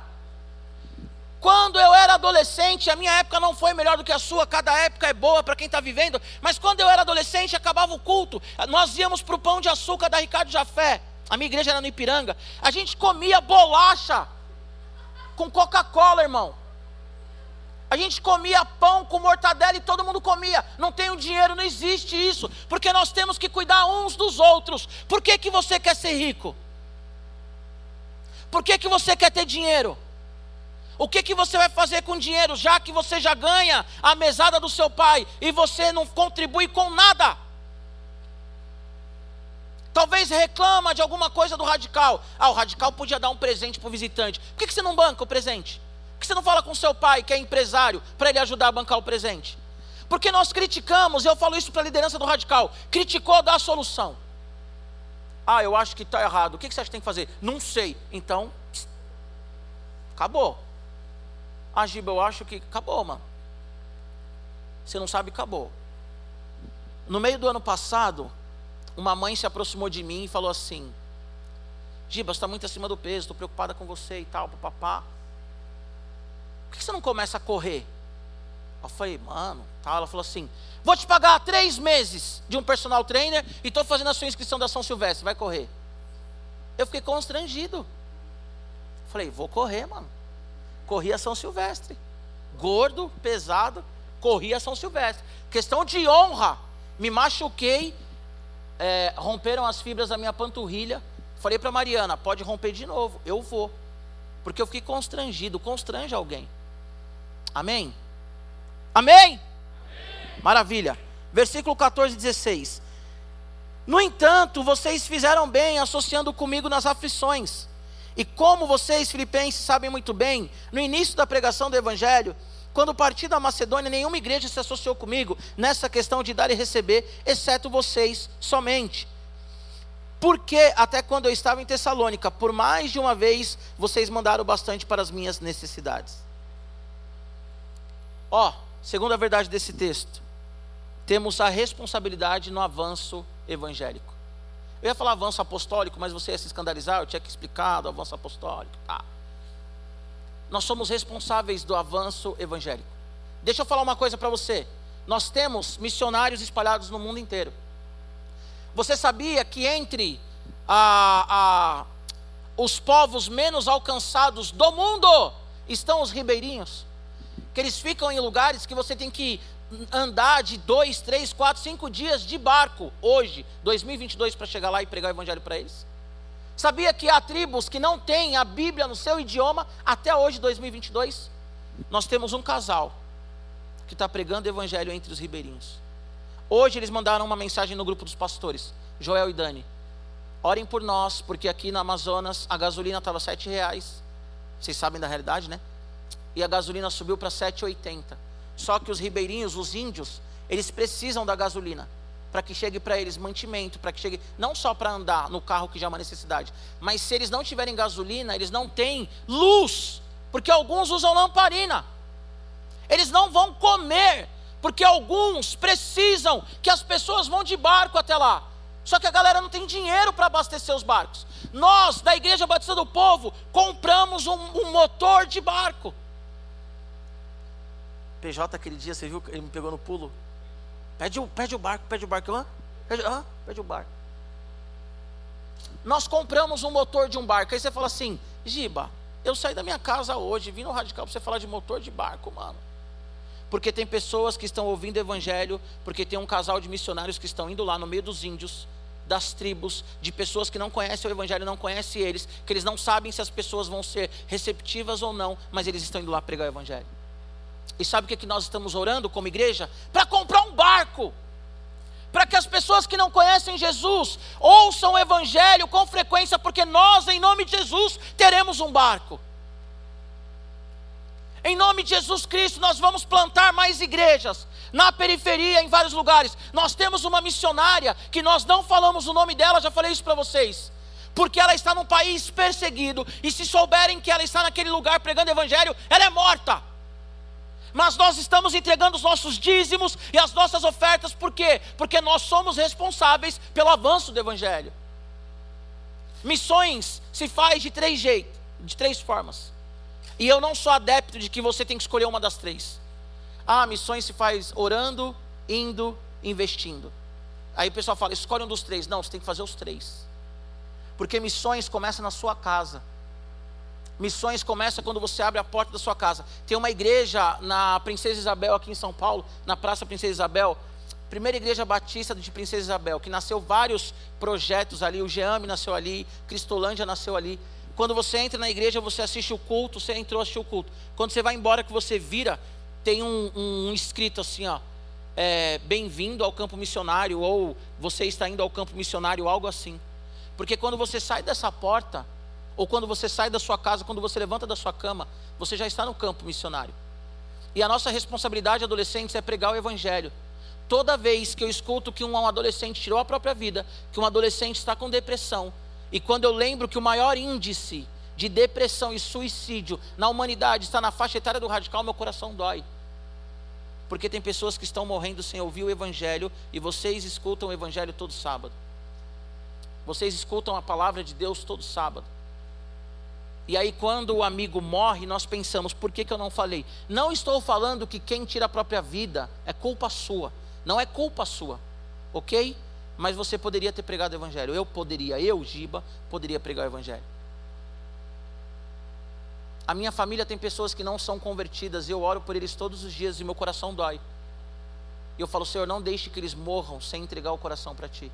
Quando eu era adolescente, a minha época não foi melhor do que a sua, cada época é boa para quem está vivendo, mas quando eu era adolescente, acabava o culto, nós íamos para o pão de açúcar da Ricardo Jafé, a minha igreja era no Ipiranga, a gente comia bolacha com Coca-Cola, irmão. A gente comia pão com mortadela e todo mundo comia. Não tem o dinheiro, não existe isso. Porque nós temos que cuidar uns dos outros. Por que, que você quer ser rico? Por que, que você quer ter dinheiro? O que, que você vai fazer com dinheiro, já que você já ganha a mesada do seu pai e você não contribui com nada? Talvez reclama de alguma coisa do radical. Ah, o radical podia dar um presente para o visitante. Por que, que você não banca o presente? Que você não fala com seu pai, que é empresário, para ele ajudar a bancar o presente? Porque nós criticamos, eu falo isso para a liderança do radical, criticou dá a solução. Ah, eu acho que está errado. O que você acha que tem que fazer? Não sei. Então, acabou. Ah, Giba, eu acho que acabou, mano. Você não sabe, acabou. No meio do ano passado, uma mãe se aproximou de mim e falou assim: Giba, você está muito acima do peso, estou preocupada com você e tal, papá por que você não começa a correr? Eu falei, mano, tá. ela falou assim: vou te pagar três meses de um personal trainer e estou fazendo a sua inscrição da São Silvestre, vai correr. Eu fiquei constrangido. Falei, vou correr, mano. Corri a São Silvestre. Gordo, pesado, corri a São Silvestre. Questão de honra. Me machuquei, é, romperam as fibras da minha panturrilha. Falei para Mariana, pode romper de novo, eu vou. Porque eu fiquei constrangido, constrange alguém. Amém? Amém? Amém? Maravilha. Versículo 14, 16. No entanto, vocês fizeram bem associando comigo nas aflições. E como vocês, filipenses, sabem muito bem, no início da pregação do Evangelho, quando parti da Macedônia, nenhuma igreja se associou comigo nessa questão de dar e receber, exceto vocês somente. Porque até quando eu estava em Tessalônica, por mais de uma vez, vocês mandaram bastante para as minhas necessidades. Ó, segundo a verdade desse texto, temos a responsabilidade no avanço evangélico. Eu ia falar avanço apostólico, mas você ia se escandalizar, eu tinha que explicar do avanço apostólico. Tá. Nós somos responsáveis do avanço evangélico. Deixa eu falar uma coisa para você. Nós temos missionários espalhados no mundo inteiro. Você sabia que entre a, a, os povos menos alcançados do mundo estão os ribeirinhos? Que eles ficam em lugares que você tem que andar de dois, três, quatro, cinco dias de barco hoje, 2022, para chegar lá e pregar o evangelho para eles? Sabia que há tribos que não têm a Bíblia no seu idioma até hoje, 2022? Nós temos um casal que está pregando o evangelho entre os ribeirinhos. Hoje eles mandaram uma mensagem no grupo dos pastores, Joel e Dani. Orem por nós, porque aqui na Amazonas a gasolina estava sete reais. Vocês sabem da realidade, né? E a gasolina subiu para 7,80. Só que os ribeirinhos, os índios, eles precisam da gasolina para que chegue para eles mantimento, para que chegue não só para andar no carro que já é uma necessidade, mas se eles não tiverem gasolina, eles não têm luz, porque alguns usam lamparina. Eles não vão comer, porque alguns precisam que as pessoas vão de barco até lá. Só que a galera não tem dinheiro para abastecer os barcos. Nós, da Igreja Batista do Povo, compramos um, um motor de barco. PJ aquele dia, você viu? Ele me pegou no pulo. Pede o, pede o barco, pede o barco. Hã? Pede, hã? pede o barco. Nós compramos um motor de um barco. Aí você fala assim, Giba, eu saí da minha casa hoje, vim no radical para você falar de motor de barco, mano. Porque tem pessoas que estão ouvindo o evangelho, porque tem um casal de missionários que estão indo lá no meio dos índios, das tribos, de pessoas que não conhecem o evangelho, não conhecem eles, que eles não sabem se as pessoas vão ser receptivas ou não, mas eles estão indo lá pregar o evangelho. E sabe o que, é que nós estamos orando como igreja? Para comprar um barco. Para que as pessoas que não conhecem Jesus ouçam o Evangelho com frequência, porque nós, em nome de Jesus, teremos um barco. Em nome de Jesus Cristo, nós vamos plantar mais igrejas na periferia, em vários lugares. Nós temos uma missionária que nós não falamos o nome dela, já falei isso para vocês. Porque ela está num país perseguido, e se souberem que ela está naquele lugar pregando evangelho, ela é morta mas nós estamos entregando os nossos dízimos e as nossas ofertas, por quê? Porque nós somos responsáveis pelo avanço do Evangelho. Missões se faz de três jeitos, de três formas. E eu não sou adepto de que você tem que escolher uma das três. Ah, missões se faz orando, indo, investindo. Aí o pessoal fala, escolhe um dos três. Não, você tem que fazer os três. Porque missões começam na sua casa. Missões começa quando você abre a porta da sua casa. Tem uma igreja na Princesa Isabel, aqui em São Paulo, na Praça Princesa Isabel. Primeira igreja batista de Princesa Isabel, que nasceu vários projetos ali. O Geame nasceu ali, Cristolândia nasceu ali. Quando você entra na igreja, você assiste o culto, você entrou, assistiu o culto. Quando você vai embora, que você vira, tem um, um escrito assim, ó. É, Bem-vindo ao campo missionário, ou você está indo ao campo missionário, algo assim. Porque quando você sai dessa porta, ou quando você sai da sua casa, quando você levanta da sua cama, você já está no campo missionário. E a nossa responsabilidade, adolescentes, é pregar o Evangelho. Toda vez que eu escuto que um adolescente tirou a própria vida, que um adolescente está com depressão, e quando eu lembro que o maior índice de depressão e suicídio na humanidade está na faixa etária do radical, meu coração dói. Porque tem pessoas que estão morrendo sem ouvir o Evangelho e vocês escutam o Evangelho todo sábado. Vocês escutam a palavra de Deus todo sábado. E aí, quando o amigo morre, nós pensamos: por que, que eu não falei? Não estou falando que quem tira a própria vida é culpa sua. Não é culpa sua, ok? Mas você poderia ter pregado o Evangelho. Eu poderia, eu, Giba, poderia pregar o Evangelho. A minha família tem pessoas que não são convertidas, eu oro por eles todos os dias e meu coração dói. E eu falo, Senhor, não deixe que eles morram sem entregar o coração para Ti.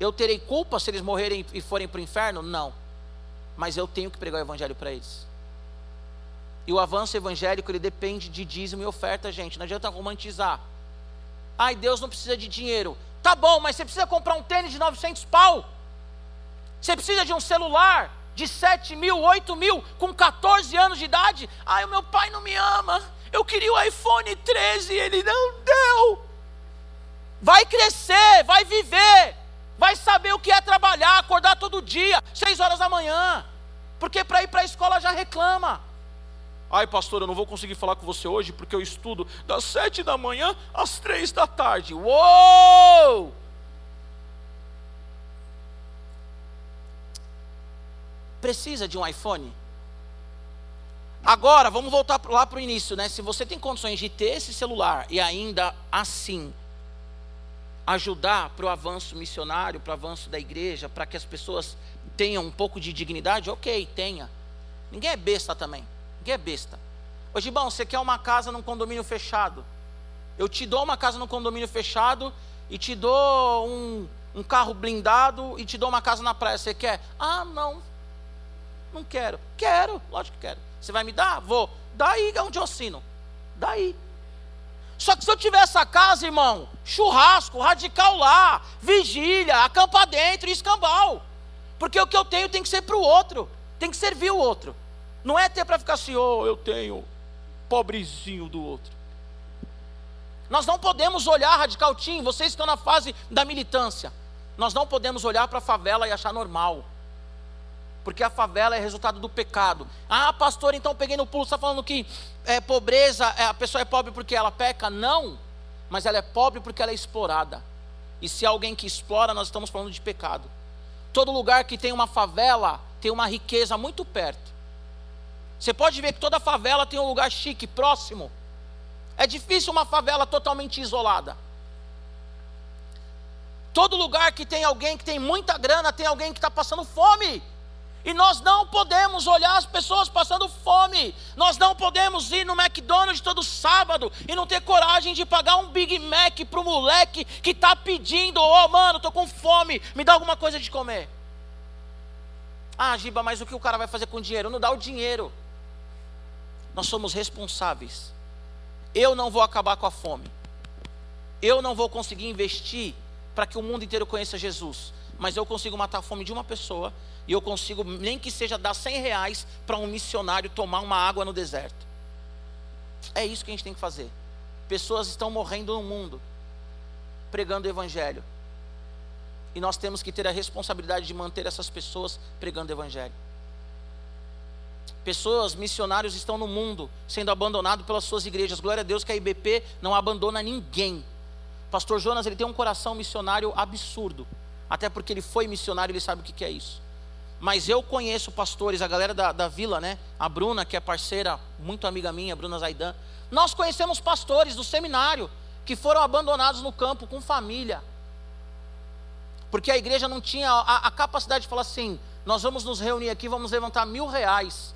Eu terei culpa se eles morrerem e forem para o inferno? Não mas eu tenho que pregar o evangelho para eles. E o avanço evangélico ele depende de dízimo e oferta, gente. Não adianta romantizar. Ai, Deus não precisa de dinheiro. Tá bom, mas você precisa comprar um tênis de 900 pau. Você precisa de um celular de 7 mil, 8 mil, com 14 anos de idade. Ai, o meu pai não me ama. Eu queria o iPhone 13 e ele não deu. Vai crescer, vai viver vai saber o que é trabalhar, acordar todo dia, seis horas da manhã, porque para ir para a escola já reclama. Ai, pastor, eu não vou conseguir falar com você hoje porque eu estudo das sete da manhã às três da tarde. Uou! Precisa de um iPhone? Agora, vamos voltar lá para o início, né? Se você tem condições de ter esse celular e ainda assim ajudar para o avanço missionário, para o avanço da igreja, para que as pessoas tenham um pouco de dignidade, ok, tenha. Ninguém é besta também. Ninguém é besta. Ô Gibão, você quer uma casa num condomínio fechado? Eu te dou uma casa num condomínio fechado e te dou um, um carro blindado e te dou uma casa na praia. Você quer? Ah, não. Não quero. Quero, lógico que quero. Você vai me dar? Vou. Daí é onde eu assino. Daí. Só que se eu tiver essa casa, irmão, churrasco, radical lá, vigília, acampa dentro e escambau. Porque o que eu tenho tem que ser para o outro, tem que servir o outro. Não é ter para ficar assim, oh, eu tenho pobrezinho do outro. Nós não podemos olhar radical team, vocês estão na fase da militância. Nós não podemos olhar para a favela e achar normal porque a favela é resultado do pecado. Ah, pastor, então peguei no pulo, está falando que é, pobreza, é, a pessoa é pobre porque ela peca? Não, mas ela é pobre porque ela é explorada. E se alguém que explora, nós estamos falando de pecado. Todo lugar que tem uma favela tem uma riqueza muito perto. Você pode ver que toda favela tem um lugar chique, próximo. É difícil uma favela totalmente isolada. Todo lugar que tem alguém que tem muita grana, tem alguém que está passando fome. E nós não podemos olhar as pessoas passando fome. Nós não podemos ir no McDonald's todo sábado e não ter coragem de pagar um Big Mac para o moleque que está pedindo: Ô oh, mano, estou com fome, me dá alguma coisa de comer. Ah, Giba, mas o que o cara vai fazer com o dinheiro? Não dá o dinheiro. Nós somos responsáveis. Eu não vou acabar com a fome. Eu não vou conseguir investir para que o mundo inteiro conheça Jesus. Mas eu consigo matar a fome de uma pessoa e eu consigo, nem que seja dar 100 reais para um missionário tomar uma água no deserto. É isso que a gente tem que fazer. Pessoas estão morrendo no mundo, pregando o Evangelho. E nós temos que ter a responsabilidade de manter essas pessoas pregando o Evangelho. Pessoas, missionários estão no mundo sendo abandonados pelas suas igrejas. Glória a Deus que a IBP não abandona ninguém. Pastor Jonas, ele tem um coração missionário absurdo. Até porque ele foi missionário, ele sabe o que é isso. Mas eu conheço pastores, a galera da, da vila, né? A Bruna, que é parceira, muito amiga minha, Bruna Zaidan. Nós conhecemos pastores do seminário que foram abandonados no campo com família. Porque a igreja não tinha a, a capacidade de falar assim: nós vamos nos reunir aqui, vamos levantar mil reais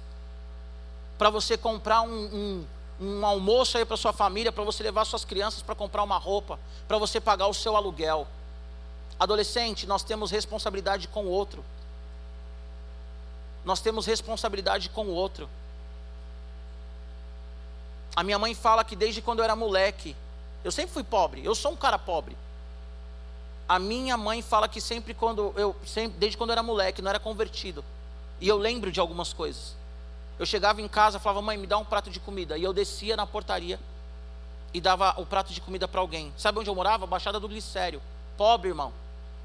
para você comprar um, um, um almoço aí para sua família, para você levar suas crianças para comprar uma roupa, para você pagar o seu aluguel. Adolescente, nós temos responsabilidade com o outro. Nós temos responsabilidade com o outro. A minha mãe fala que desde quando eu era moleque, eu sempre fui pobre, eu sou um cara pobre. A minha mãe fala que sempre quando eu, sempre, desde quando eu era moleque, não era convertido. E eu lembro de algumas coisas. Eu chegava em casa, falava: "Mãe, me dá um prato de comida". E eu descia na portaria e dava o prato de comida para alguém. Sabe onde eu morava? Baixada do Glicério. Pobre, irmão.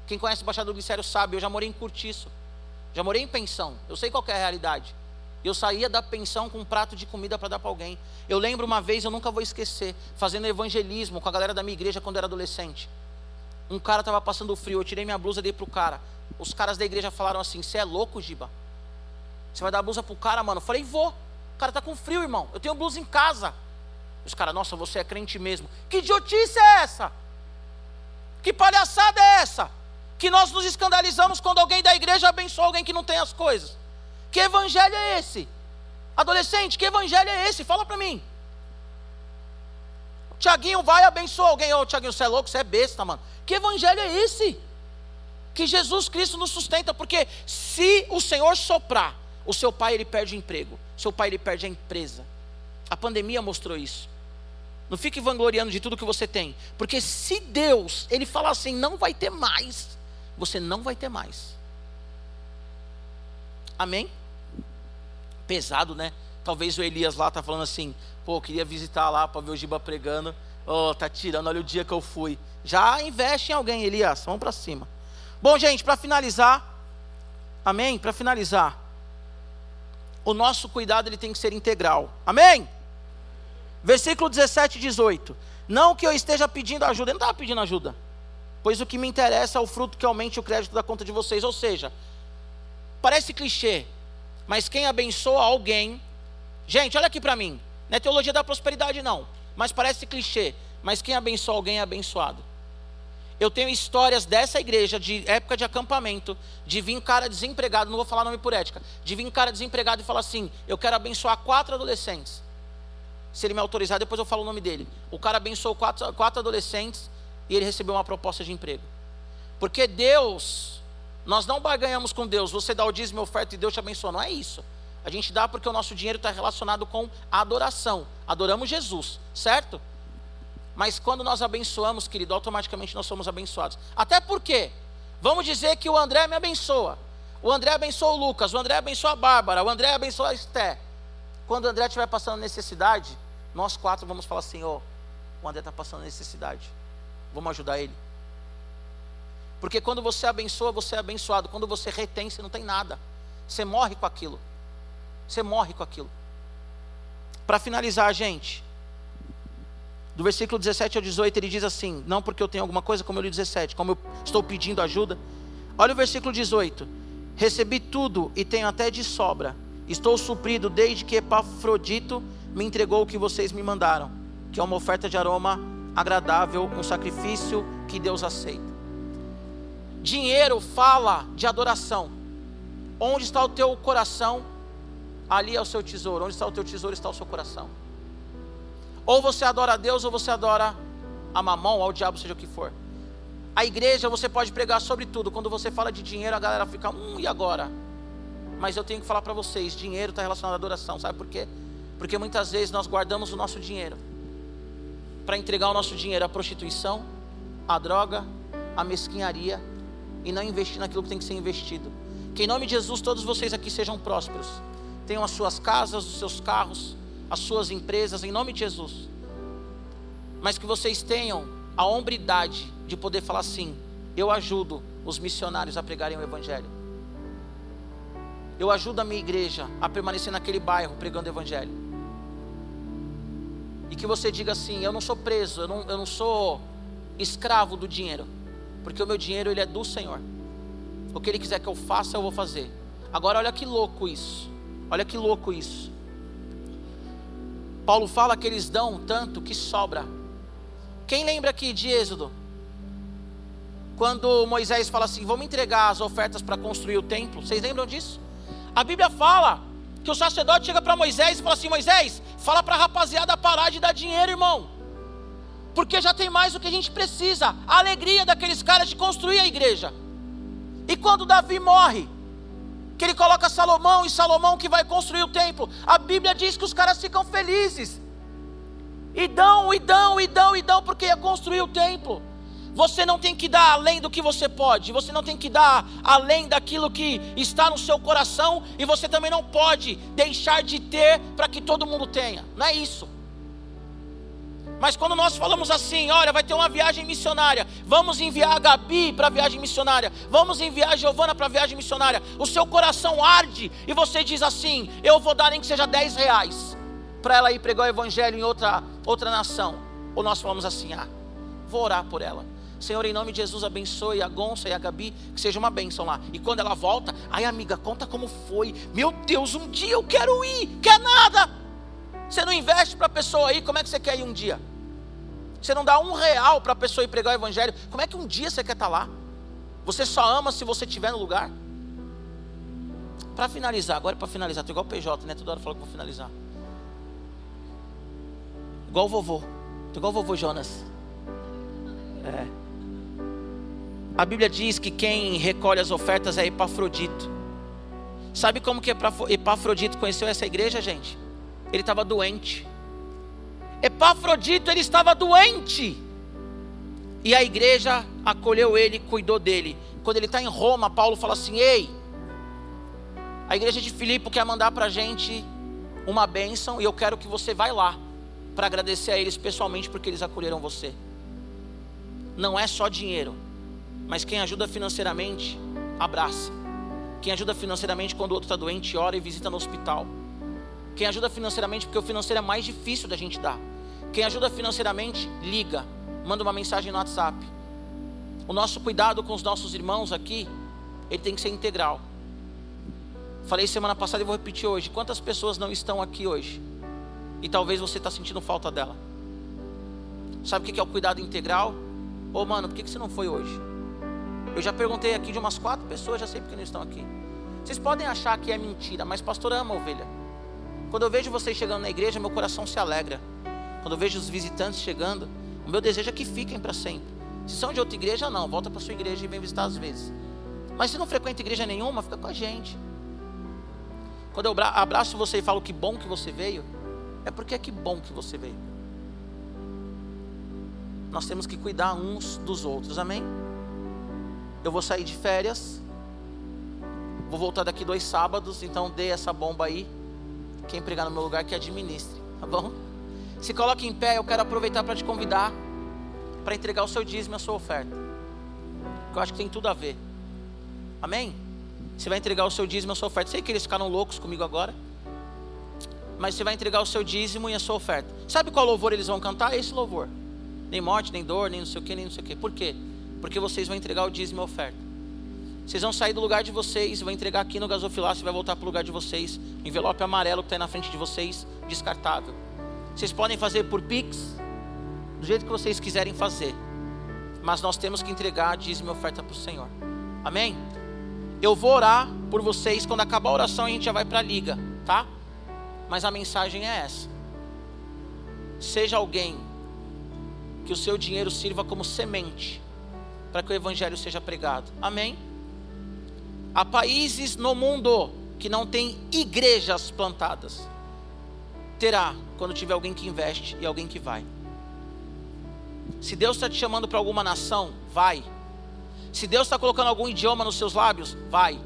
Quem conhece Baixada do Glicério sabe, eu já morei em Curtiço. Já morei em pensão. Eu sei qual é a realidade. Eu saía da pensão com um prato de comida para dar para alguém. Eu lembro uma vez, eu nunca vou esquecer, fazendo evangelismo com a galera da minha igreja quando eu era adolescente. Um cara estava passando frio, eu tirei minha blusa dei pro cara. Os caras da igreja falaram assim: Você é louco, Giba? Você vai dar a blusa pro cara, mano? Eu falei: Vou. O cara tá com frio, irmão. Eu tenho blusa em casa. Os caras, nossa, você é crente mesmo. Que idiotice é essa? Que palhaçada é essa? Que nós nos escandalizamos quando alguém da igreja abençoa alguém que não tem as coisas. Que evangelho é esse? Adolescente, que evangelho é esse? Fala para mim. Tiaguinho vai abençoar alguém. Ô, oh, Tiaguinho, você é louco, você é besta, mano. Que evangelho é esse? Que Jesus Cristo nos sustenta, porque se o Senhor soprar, o seu pai ele perde o emprego, seu pai ele perde a empresa. A pandemia mostrou isso. Não fique vangloriando de tudo que você tem, porque se Deus ele falar assim, não vai ter mais, você não vai ter mais. Amém? Pesado, né? Talvez o Elias lá tá falando assim, pô, queria visitar lá para ver o Giba pregando. Oh, tá tirando, olha o dia que eu fui. Já investe em alguém, Elias. Vamos para cima. Bom, gente, para finalizar, amém? Para finalizar, o nosso cuidado ele tem que ser integral. Amém? Versículo 17 e 18. Não que eu esteja pedindo ajuda, eu não estava pedindo ajuda. Pois o que me interessa é o fruto que aumente o crédito da conta de vocês. Ou seja, parece clichê, mas quem abençoa alguém. Gente, olha aqui para mim. Não é teologia da prosperidade, não. Mas parece clichê. Mas quem abençoa alguém é abençoado. Eu tenho histórias dessa igreja, de época de acampamento, de vir cara desempregado, não vou falar nome por ética, de vir cara desempregado e falar assim: eu quero abençoar quatro adolescentes. Se ele me autorizar, depois eu falo o nome dele. O cara abençoou quatro, quatro adolescentes e ele recebeu uma proposta de emprego. Porque Deus, nós não barganhamos com Deus, você dá o dízimo e oferta e Deus te abençoa. Não é isso. A gente dá porque o nosso dinheiro está relacionado com a adoração. Adoramos Jesus, certo? Mas quando nós abençoamos, querido, automaticamente nós somos abençoados. Até porque, vamos dizer que o André me abençoa. O André abençoa o Lucas, o André abençoa a Bárbara, o André abençoa a Esté. Quando o André estiver passando necessidade, nós quatro vamos falar assim: ó, oh, o André está passando necessidade, vamos ajudar ele. Porque quando você abençoa, você é abençoado. Quando você retém, você não tem nada. Você morre com aquilo. Você morre com aquilo. Para finalizar, gente, do versículo 17 ao 18, ele diz assim: Não porque eu tenho alguma coisa, como eu li 17, como eu estou pedindo ajuda. Olha o versículo 18: Recebi tudo e tenho até de sobra. Estou suprido desde que Epafrodito me entregou o que vocês me mandaram, que é uma oferta de aroma agradável, um sacrifício que Deus aceita. Dinheiro fala de adoração. Onde está o teu coração? Ali é o seu tesouro. Onde está o teu tesouro está o seu coração. Ou você adora a Deus ou você adora a mamão, ao diabo, seja o que for. A igreja você pode pregar sobre tudo. Quando você fala de dinheiro, a galera fica, hum, e agora? Mas eu tenho que falar para vocês: dinheiro está relacionado à adoração. Sabe por quê? Porque muitas vezes nós guardamos o nosso dinheiro para entregar o nosso dinheiro à prostituição, à droga, à mesquinharia e não investir naquilo que tem que ser investido. Que em nome de Jesus todos vocês aqui sejam prósperos. Tenham as suas casas, os seus carros, as suas empresas, em nome de Jesus. Mas que vocês tenham a hombridade de poder falar assim: eu ajudo os missionários a pregarem o Evangelho. Eu ajudo a minha igreja a permanecer naquele bairro pregando o Evangelho. E que você diga assim: eu não sou preso, eu não, eu não sou escravo do dinheiro, porque o meu dinheiro ele é do Senhor. O que Ele quiser que eu faça, eu vou fazer. Agora, olha que louco isso. Olha que louco isso. Paulo fala que eles dão tanto que sobra. Quem lembra aqui de Êxodo? Quando Moisés fala assim: vamos entregar as ofertas para construir o templo. Vocês lembram disso? A Bíblia fala Que o sacerdote chega para Moisés e fala assim: Moisés, fala para a rapaziada parar de dar dinheiro, irmão. Porque já tem mais do que a gente precisa. A alegria daqueles caras de construir a igreja. E quando Davi morre, que ele coloca Salomão e Salomão que vai construir o templo, a Bíblia diz que os caras ficam felizes. E dão, e dão, e dão, e dão, porque ia construir o templo. Você não tem que dar além do que você pode, você não tem que dar além daquilo que está no seu coração, e você também não pode deixar de ter para que todo mundo tenha. Não é isso. Mas quando nós falamos assim, olha, vai ter uma viagem missionária, vamos enviar a Gabi para a viagem missionária, vamos enviar a Giovana para a viagem missionária, o seu coração arde e você diz assim: eu vou dar nem que seja 10 reais para ela ir pregar o evangelho em outra, outra nação. Ou nós falamos assim: ah, vou orar por ela. Senhor, em nome de Jesus, abençoe a Gonça e a Gabi, que seja uma bênção lá. E quando ela volta, ai amiga, conta como foi. Meu Deus, um dia eu quero ir, quer nada. Você não investe para a pessoa aí, como é que você quer ir um dia? Você não dá um real para a pessoa ir pregar o evangelho, como é que um dia você quer estar tá lá? Você só ama se você estiver no lugar? Para finalizar, agora é para finalizar, estou igual o PJ, né? Toda hora falo que vou finalizar. Igual o vovô. Estou igual o vovô Jonas. É. A Bíblia diz que quem recolhe as ofertas é Epafrodito. Sabe como que Epafrodito conheceu essa igreja, gente? Ele estava doente. Epafrodito, ele estava doente. E a igreja acolheu ele, cuidou dele. Quando ele está em Roma, Paulo fala assim: Ei, a igreja de Filipe quer mandar para a gente uma bênção e eu quero que você vá lá para agradecer a eles pessoalmente porque eles acolheram você. Não é só dinheiro, mas quem ajuda financeiramente, abraça. Quem ajuda financeiramente quando o outro está doente, ora e visita no hospital. Quem ajuda financeiramente, porque o financeiro é mais difícil da gente dar. Quem ajuda financeiramente, liga, manda uma mensagem no WhatsApp. O nosso cuidado com os nossos irmãos aqui, ele tem que ser integral. Falei semana passada e vou repetir hoje. Quantas pessoas não estão aqui hoje? E talvez você está sentindo falta dela. Sabe o que é o cuidado integral? Ô oh, mano, por que você não foi hoje? Eu já perguntei aqui de umas quatro pessoas, já sei porque não estão aqui. Vocês podem achar que é mentira, mas pastor ama ovelha. Quando eu vejo vocês chegando na igreja, meu coração se alegra. Quando eu vejo os visitantes chegando, o meu desejo é que fiquem para sempre. Se são de outra igreja, não, volta para sua igreja e vem visitar às vezes. Mas se não frequenta igreja nenhuma, fica com a gente. Quando eu abraço você e falo que bom que você veio, é porque é que bom que você veio. Nós temos que cuidar uns dos outros, amém? Eu vou sair de férias, vou voltar daqui dois sábados, então dê essa bomba aí. Quem pregar no meu lugar que administre, tá bom? Se coloque em pé, eu quero aproveitar para te convidar para entregar o seu dízimo e a sua oferta. Que eu acho que tem tudo a ver. Amém? Você vai entregar o seu dízimo e a sua oferta. Sei que eles ficaram loucos comigo agora mas você vai entregar o seu dízimo e a sua oferta. Sabe qual louvor eles vão cantar? Esse louvor. Nem morte, nem dor, nem não sei o que, nem não sei o que. Por quê? Porque vocês vão entregar o dízimo e a oferta. Vocês vão sair do lugar de vocês, vão entregar aqui no gasofilácio e vai voltar para o lugar de vocês. envelope amarelo que está aí na frente de vocês, descartável. Vocês podem fazer por Pix, do jeito que vocês quiserem fazer. Mas nós temos que entregar dízimo e oferta para o Senhor. Amém? Eu vou orar por vocês. Quando acabar a oração, a gente já vai para a liga, tá? Mas a mensagem é essa: seja alguém que o seu dinheiro sirva como semente para que o evangelho seja pregado. Amém? Há países no mundo que não tem igrejas plantadas. Terá quando tiver alguém que investe e alguém que vai. Se Deus está te chamando para alguma nação, vai. Se Deus está colocando algum idioma nos seus lábios, vai.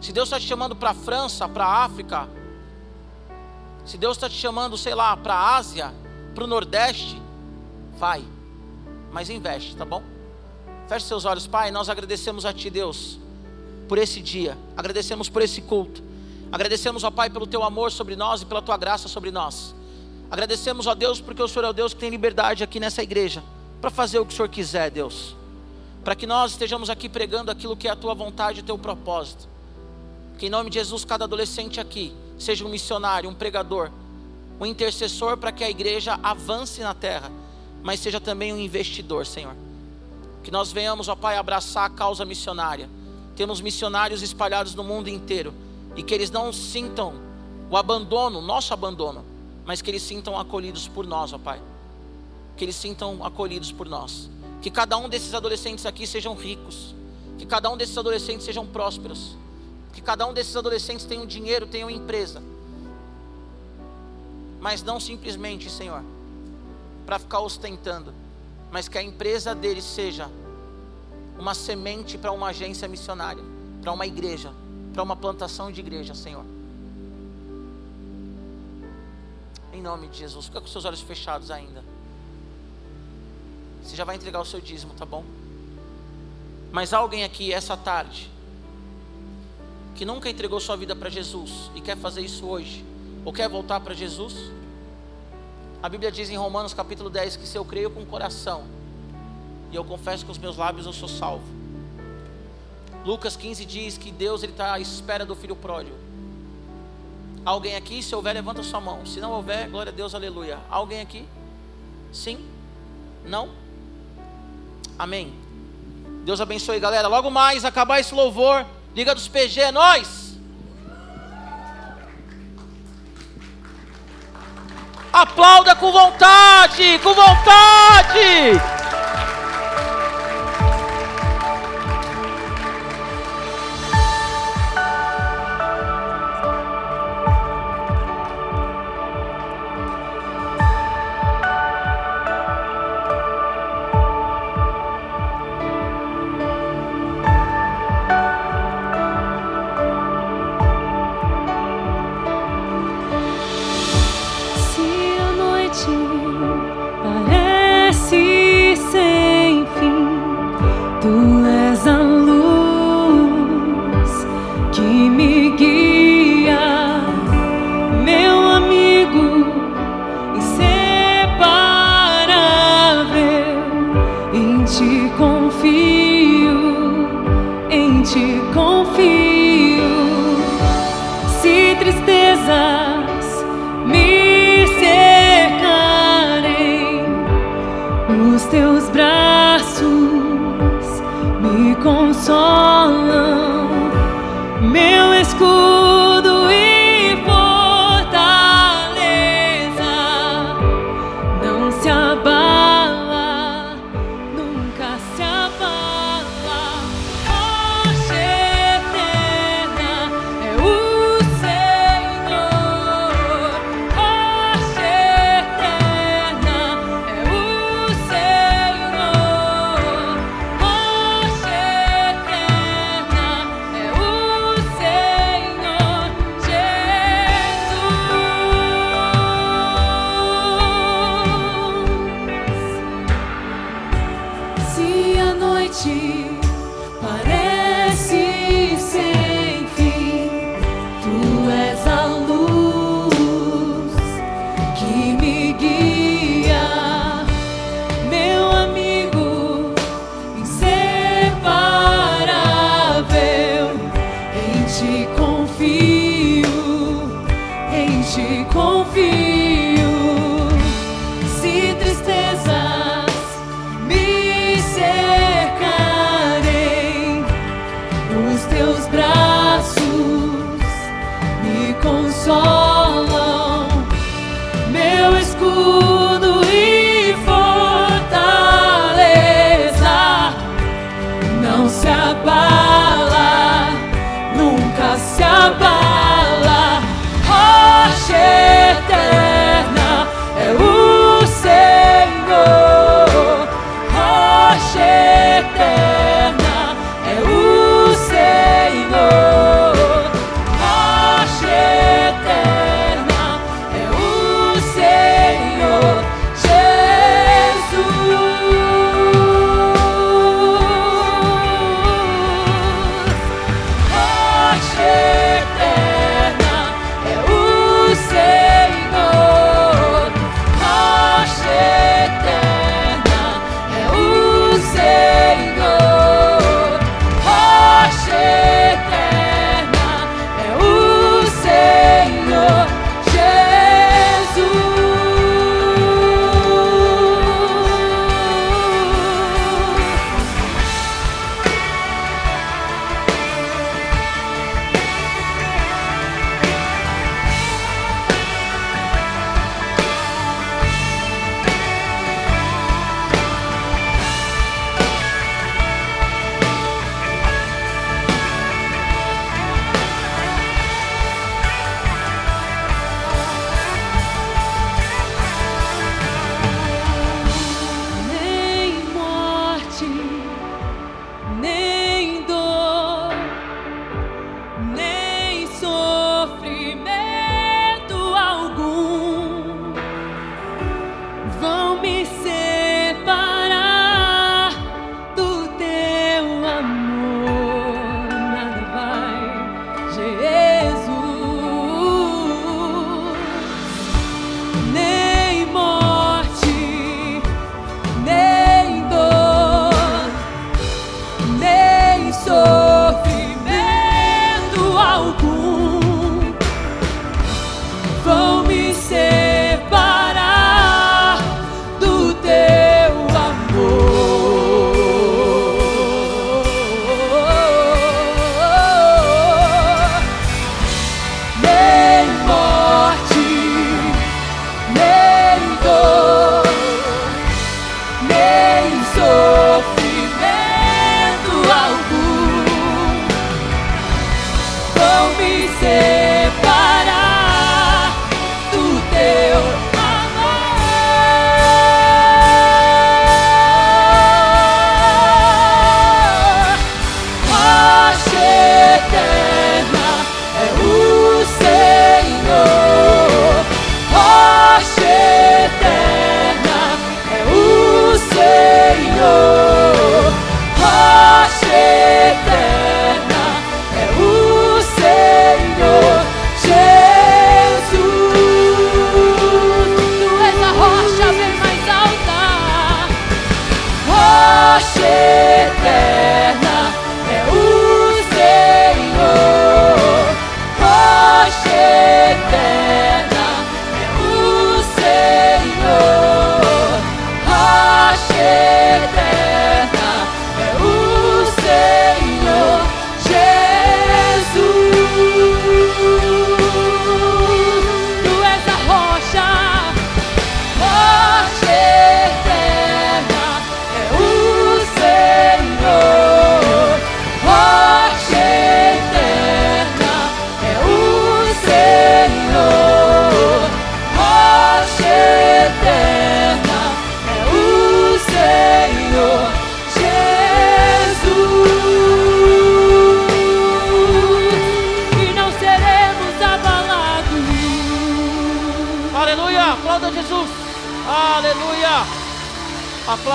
Se Deus está te chamando para a França, para a África, se Deus está te chamando, sei lá, para a Ásia, para o Nordeste, vai. Mas investe, tá bom? Feche seus olhos, Pai. Nós agradecemos a Ti, Deus, por esse dia. Agradecemos por esse culto. Agradecemos, ó Pai, pelo Teu amor sobre nós e pela Tua graça sobre nós. Agradecemos, ó Deus, porque o Senhor é o Deus que tem liberdade aqui nessa igreja para fazer o que o Senhor quiser, Deus. Para que nós estejamos aqui pregando aquilo que é a Tua vontade e o Teu propósito. Que em nome de Jesus, cada adolescente aqui seja um missionário, um pregador, um intercessor para que a igreja avance na terra, mas seja também um investidor, Senhor. Que nós venhamos, ó Pai, abraçar a causa missionária. Temos missionários espalhados no mundo inteiro e que eles não sintam o abandono, nosso abandono, mas que eles sintam acolhidos por nós, ó Pai. Que eles sintam acolhidos por nós. Que cada um desses adolescentes aqui sejam ricos. Que cada um desses adolescentes sejam prósperos. Que cada um desses adolescentes tenha um dinheiro, tenha uma empresa. Mas não simplesmente, Senhor, para ficar ostentando, mas que a empresa deles seja uma semente para uma agência missionária, para uma igreja, para uma plantação de igreja, Senhor. Em nome de Jesus, fica com seus olhos fechados ainda. Você já vai entregar o seu dízimo, tá bom? Mas alguém aqui essa tarde que nunca entregou sua vida para Jesus e quer fazer isso hoje, ou quer voltar para Jesus? A Bíblia diz em Romanos capítulo 10 que se eu creio com o coração e eu confesso com os meus lábios, eu sou salvo. Lucas 15 diz que Deus está à espera do filho pródigo. Alguém aqui? Se houver, levanta sua mão. Se não houver, glória a Deus, aleluia. Alguém aqui? Sim? Não? Amém. Deus abençoe, galera. Logo mais, acabar esse louvor. Liga dos PG, é nós. Aplauda com vontade, com vontade.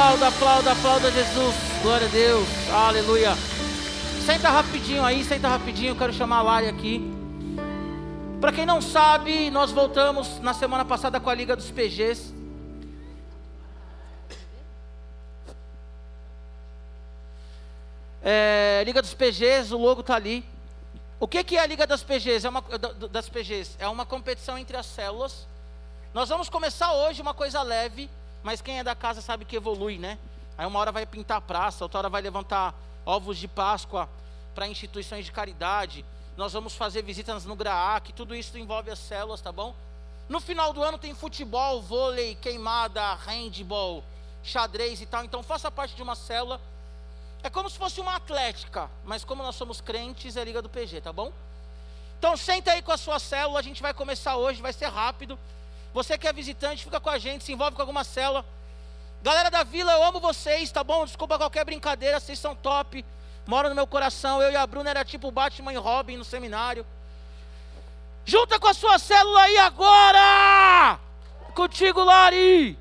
Aplauda, aplauda, aplauda Jesus. Glória a Deus. Aleluia. Senta rapidinho aí, senta rapidinho. Eu quero chamar a Lari aqui. Para quem não sabe, nós voltamos na semana passada com a Liga dos PGs. É, Liga dos PGs, o logo está ali. O que, que é a Liga das PGs? É uma, das PGs? É uma competição entre as células. Nós vamos começar hoje uma coisa leve, mas quem é da casa sabe que evolui, né? Aí uma hora vai pintar a praça, outra hora vai levantar ovos de Páscoa para instituições de caridade. Nós vamos fazer visitas no GRAAC, tudo isso envolve as células, tá bom? No final do ano tem futebol, vôlei, queimada, handball, xadrez e tal. Então faça parte de uma célula é como se fosse uma atlética, mas como nós somos crentes, é Liga do PG, tá bom? Então senta aí com a sua célula, a gente vai começar hoje, vai ser rápido. Você que é visitante, fica com a gente, se envolve com alguma célula. Galera da vila, eu amo vocês, tá bom? Desculpa qualquer brincadeira, vocês são top. Moram no meu coração. Eu e a Bruna era tipo Batman e Robin no seminário. Junta com a sua célula aí agora! Contigo, Lari!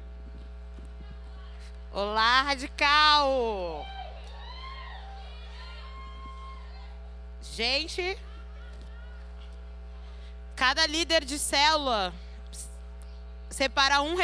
Olá, radical! Gente, cada líder de célula separa um